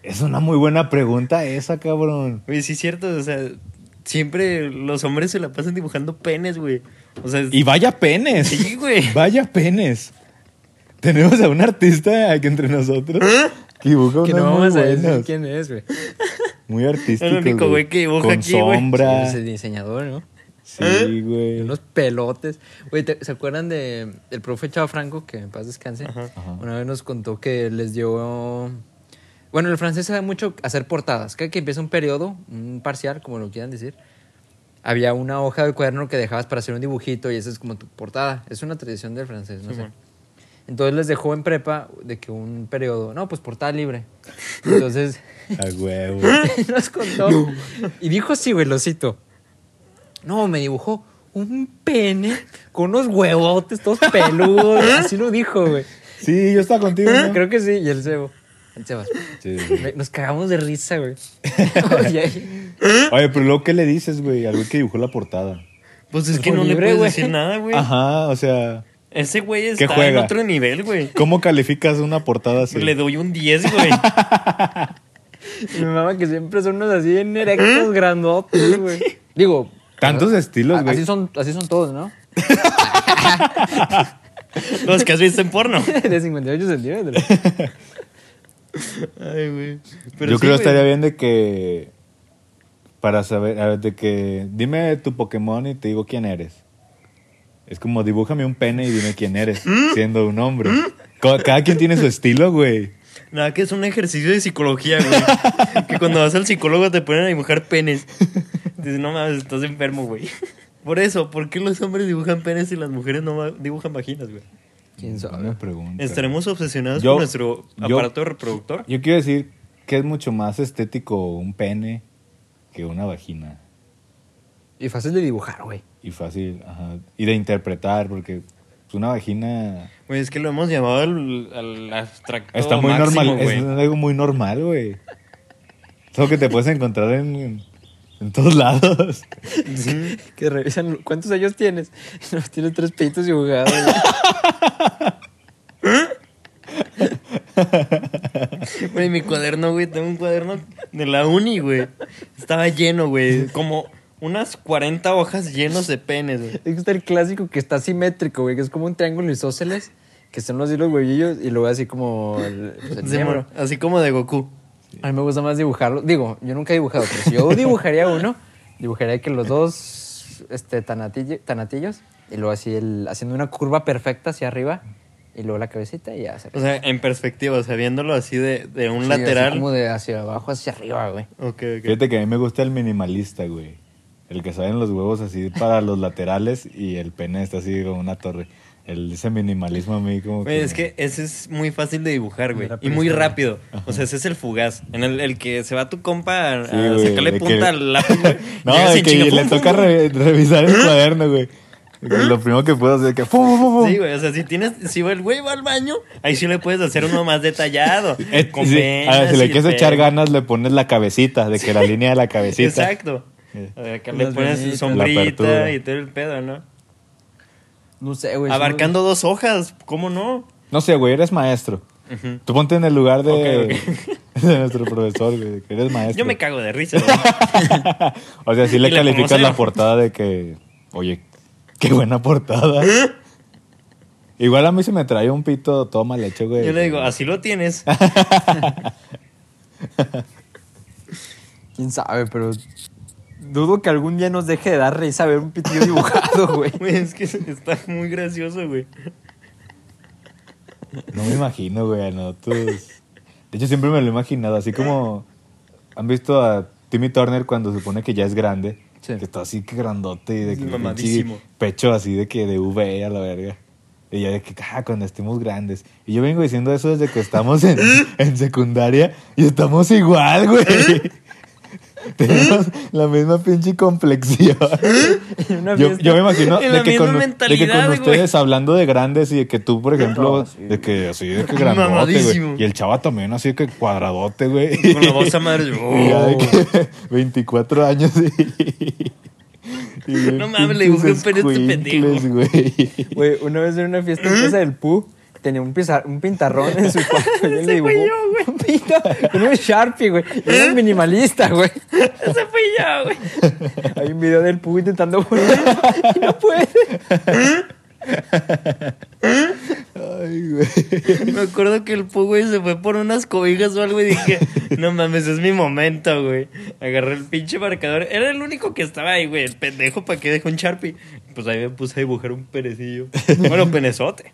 Es una muy buena pregunta esa, cabrón. Güey, sí es cierto, o sea, siempre los hombres se la pasan dibujando penes, güey. O sea, Y vaya penes. sí, güey. Vaya penes. Tenemos a un artista aquí entre nosotros que dibuja que no muy vamos a decir quién es, güey. Muy artísticos. El único güey que dibuja Con aquí, güey. sombra. Es el diseñador, ¿no? Sí, Y güey. unos pelotes. Güey, ¿te- ¿se acuerdan de el profe Chava Franco, que en paz descanse? Ajá. Ajá. Una vez nos contó que les dio... Bueno, el francés sabe mucho hacer portadas. Cada que empieza un periodo, un parcial, como lo quieran decir, había una hoja de cuaderno que dejabas para hacer un dibujito y esa es como tu portada. Es una tradición del francés, no sé. Simón. Entonces les dejó en prepa de que un periodo, no, pues portada libre. Entonces A huevo. nos contó. Y dijo así, güey, lo cito. No, me dibujó un pene con unos huevotes todos peludos. Así lo dijo, güey. Sí, yo estaba contigo. ¿no? Creo que sí. Y el Sebo. El Sebas. Sí, sí. Me- Nos cagamos de risa, güey. Oye, Oye, pero luego, ¿qué le dices, güey? Al güey que dibujó la portada. Pues es Pues que no le puedes güey. decir nada, güey. Ajá, o sea, Ese güey ¿Qué está en otro nivel, güey. ¿cómo calificas una portada así? Le doy un 10, güey. mi mamá que siempre son unos así en erectos, grandotes, güey. Digo. Tantos estilos, güey. Así son, así son todos, ¿no? Los que has visto en porno. De 58 centímetros. Ay, güey. Pero Yo sí, creo güey. estaría bien de que. Para saber, a ver, de que. Dime tu Pokémon y te digo quién eres. Es como dibújame un pene y dime quién eres, ¿Mm? siendo un hombre. Co- Cada quien tiene su estilo, güey. Nada, que es un ejercicio de psicología, güey. que cuando vas al psicólogo te ponen a dibujar penes. Dices, no mames, estás enfermo, güey. Por eso, ¿por qué los hombres dibujan penes y las mujeres no dibujan vaginas, güey? ¿Quién sabe? Buena pregunta. ¿Estaremos obsesionados Yo- con nuestro yo- aparato reproductor? Yo quiero decir que es mucho más estético un pene que una vagina. Y fácil de dibujar, güey. Y fácil, ajá. Y de interpretar, porque una vagina Güey, es que lo hemos llevado al, al abstracto está muy máximo, normal. Es algo muy normal, güey. Es algo que te puedes encontrar en, en todos lados. Sí. Que revisan cuántos años tienes. No, tienes tres peitos dibujados. güey. Mi cuaderno, güey, tengo un cuaderno de la uni, güey. Estaba lleno, güey. Como unas 40 hojas llenos de penes, güey. Es que está el clásico que está simétrico, güey, que es como un triángulo isósceles, que son así los huevillos y luego así como el, pues, el Sí, Así como de Goku. A mí me gusta más dibujarlo. Digo, yo nunca he dibujado, pero si yo dibujaría uno, dibujaría que los dos este, tanatillo- tanatillos y luego así el, haciendo una curva perfecta hacia arriba y luego la cabecita y ya se O sea, en perspectiva, o sea, viéndolo así de, de un Sí, lateral. Así como de hacia abajo, hacia arriba, güey. Ok, ok. Fíjate que a mí me gusta el minimalista, güey. El que salen los huevos así para los laterales y el pene está así como una torre. El, ese minimalismo a mí como Güey, es que ese es muy fácil de dibujar, güey. Y muy rápido. O sea, ese es el fugaz. En el, el que se va tu compa a, Sí, sacarle punta que- al lápiz, güey. No, en que chinga, le pum, toca pum, pum. re- revisar el cuaderno, güey. Lo primero que puedo hacer es que... ¡fum, fum, fum, fum! Sí, güey, o sea, si tienes, si el güey va al baño, ahí sí le puedes hacer uno más detallado. Eh, con sí, penas a ver, si y le el quieres echar ganas, le pones la cabecita, de que la línea de la cabecita. Exacto. Eh. A ver, acá le pones sombrita y todo el pedo, ¿no? No sé, güey. Abarcando dos hojas, ¿cómo no? No sé, güey, eres maestro. Tú ponte en el lugar de, de nuestro profesor, güey, que eres maestro. Yo me cago de risa, güey. O sea, sí Y le calificas la portada de que, oye, qué buena portada. Igual a mí se me trae un pito todo mal hecho, güey. Yo le digo, así lo tienes. Quién sabe, pero dudo que algún día nos deje de dar risa ver un pitillo dibujado, güey. Es que está muy gracioso, güey. No me imagino, güey, a nosotros. De hecho, siempre me lo he imaginado, así como han visto a Timmy Turner cuando se supone que ya es grande, Sí. que está así que grandote y de que Mamadísimo. pecho así de que de V a la verga. Y ya de que, ah, cuando estemos grandes. Y yo vengo diciendo eso desde que estamos en, en secundaria y estamos igual, güey. Tenemos la misma pinche complexión. Yo, yo me imagino de que, con, de que con güey. ustedes hablando de grandes y de que tú, por ejemplo, No, sí. de que así de que grandote, güey. Y el chava también así de que cuadradote, güey. Con la voz a madre. Y ya de Oh. que 24 años y, No mames, le dibujé un pene este pendejo. Escuincles, güey. Güey, una vez en una fiesta en casa del Pu, tenía un, pizar- un pintarrón en su cuarto. Y él le dibujó un pito con un Sharpie, güey. Y Era un minimalista, güey. Ese fui yo, güey. Hay un video del Pu intentando borrar y no puede. Ay, güey. Me acuerdo que el Pu, güey, se fue por unas cobijas o algo y dije, no mames, es mi momento, güey. Agarré el pinche marcador. Era el único que estaba ahí, güey. El pendejo, ¿para qué dejó un Sharpie? Pues ahí me puse a dibujar un penecillo. Bueno, penezote.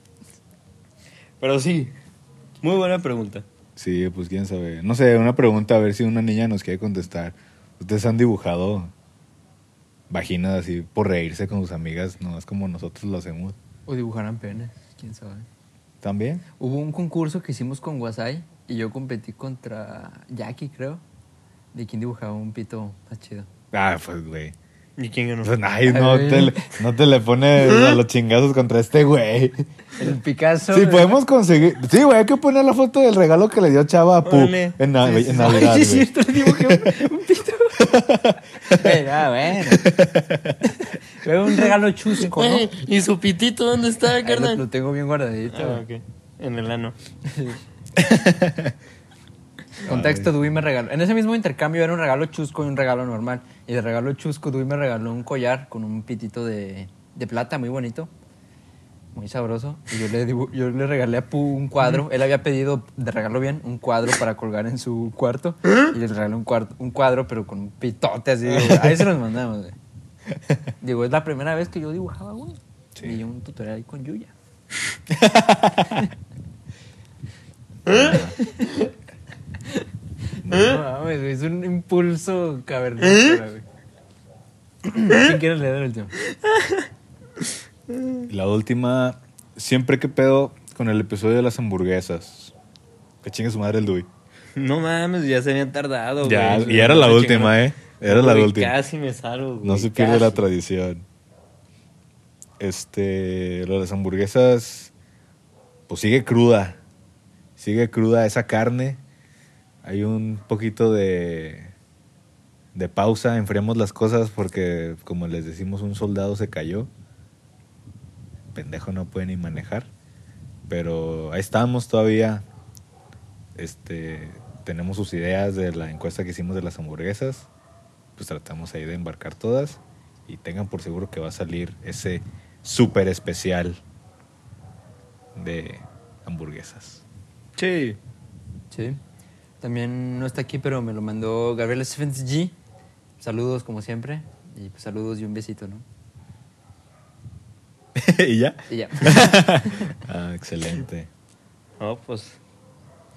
Pero sí, muy buena pregunta. Sí, pues quién sabe. No sé, una pregunta a ver si una niña nos quiere contestar. ¿Ustedes han dibujado vaginas así por reírse con sus amigas? No es como nosotros lo hacemos. O dibujarán penes, quién sabe. ¿También? Hubo un concurso que hicimos con Wasai y yo competí contra Jackie, creo. De quién dibujaba un pito más chido. Ah, pues, güey. ¿Y quién ganó? Pues, ay, no te, le- no te le pones a los chingazos contra este güey. El Picasso. Sí, podemos conseguir. Sí, güey, hay que poner la foto del regalo que le dio Chava a Pu Órale. en, na- Sí, sí, en sí. Navidad. Ay, sí, güey. es cierto, le dibujé un, un pito. Pero, ah, bueno. Fue un regalo chusco, ¿no? Güey, ¿Y su pitito dónde está, Ahí lo, carnal? lo tengo bien guardadito. Ah, ok. En el ano. Contexto, Dewey me regaló. En ese mismo intercambio era un regalo chusco y un regalo normal. Y de regalo chusco, Dewey me regaló un collar con un pitito de, de plata muy bonito. Muy sabroso. Y yo le, yo le regalé a Pu un cuadro. Él había pedido, de regalo bien, un cuadro para colgar en su cuarto. Y le regalé un, cuarto, un cuadro, pero con un pitote así. Ahí se los mandamos, güey. Digo, es la primera vez que yo dibujaba, güey. Sí. Y un tutorial ahí con Yuya. No mames, es un impulso cavernícola, güey. ¿Quién quiere leer el último? La última, siempre que pedo con el episodio de las hamburguesas. Que chingue su madre el Dui. No mames, ya se habían tardado, Ya, güey. y era la última, chingaron. ¿eh? Era la Güey, última. Casi me salgo, güey. No se pierde la tradición. Este, lo de las hamburguesas, pues sigue cruda. Sigue cruda esa carne. Hay un poquito de, de pausa, enfriamos las cosas porque, como les decimos, un soldado se cayó. Pendejo no puede ni manejar. Pero ahí estamos todavía. Este, tenemos sus ideas de la encuesta que hicimos de las hamburguesas. Pues tratamos ahí de embarcar todas. Y tengan por seguro que va a salir ese súper especial de hamburguesas. Sí. Sí. También no está aquí, pero me lo mandó Gabriel Stephens G. Saludos, como siempre. Y pues saludos y un besito, ¿no? ¿Y ya? Y ya. Ah, excelente. No, pues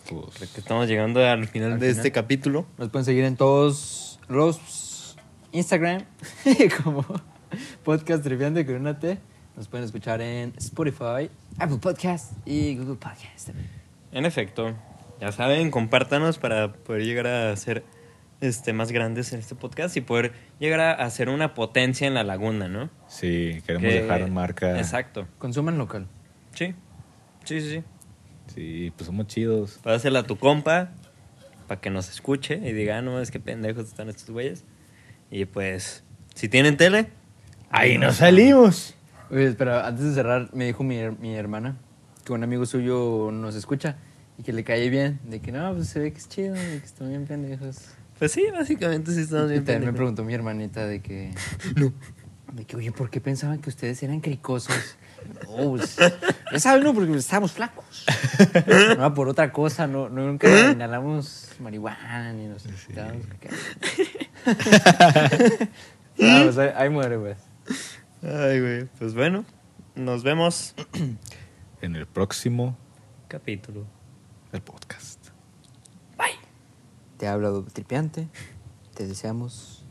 Pues, creo que estamos llegando al final Al de final. este capítulo. Nos pueden seguir en todos los Instagram como Podcast Triviante con una T. Nos pueden escuchar en Spotify, Apple Podcast y Google Podcast también. En efecto, ya saben, compártanos para poder llegar a ser este, más grandes en este podcast y poder llegar a, a ser una potencia en la laguna, ¿no? sí, queremos Que- dejar marca. Exacto. Consuman local. Sí. Sí, sí, sí. Sí, pues somos chidos. Pásela a tu compa para que nos escuche y diga, "Ah, no, es que pendejos están estos güeyes. Y pues, si tienen tele, ¡Ahí nos salimos! Oye, espera, antes de cerrar, me dijo mi, mi hermana que un amigo suyo nos escucha y que le cae bien. De que no, pues se ve que es chido, de que están bien pendejos. pues sí, básicamente sí estamos Y bien también me preguntó mi hermanita de que. De que, oye, ¿por qué pensaban que ustedes eran cricosos? No, pues, ya saben, no, porque estábamos flacos. No, por otra cosa, no, no nunca inhalamos marihuana ni nos estábamos Ah, pues ahí, ahí muere, pues. Ay, güey. Pues bueno, nos vemos. En el próximo Capítulo. El podcast. Te ha hablado Tripiante. Te deseamos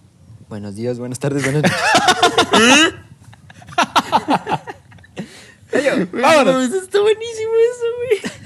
buenos días, buenas tardes, buenas noches. Vámonos. Está buenísimo eso, güey.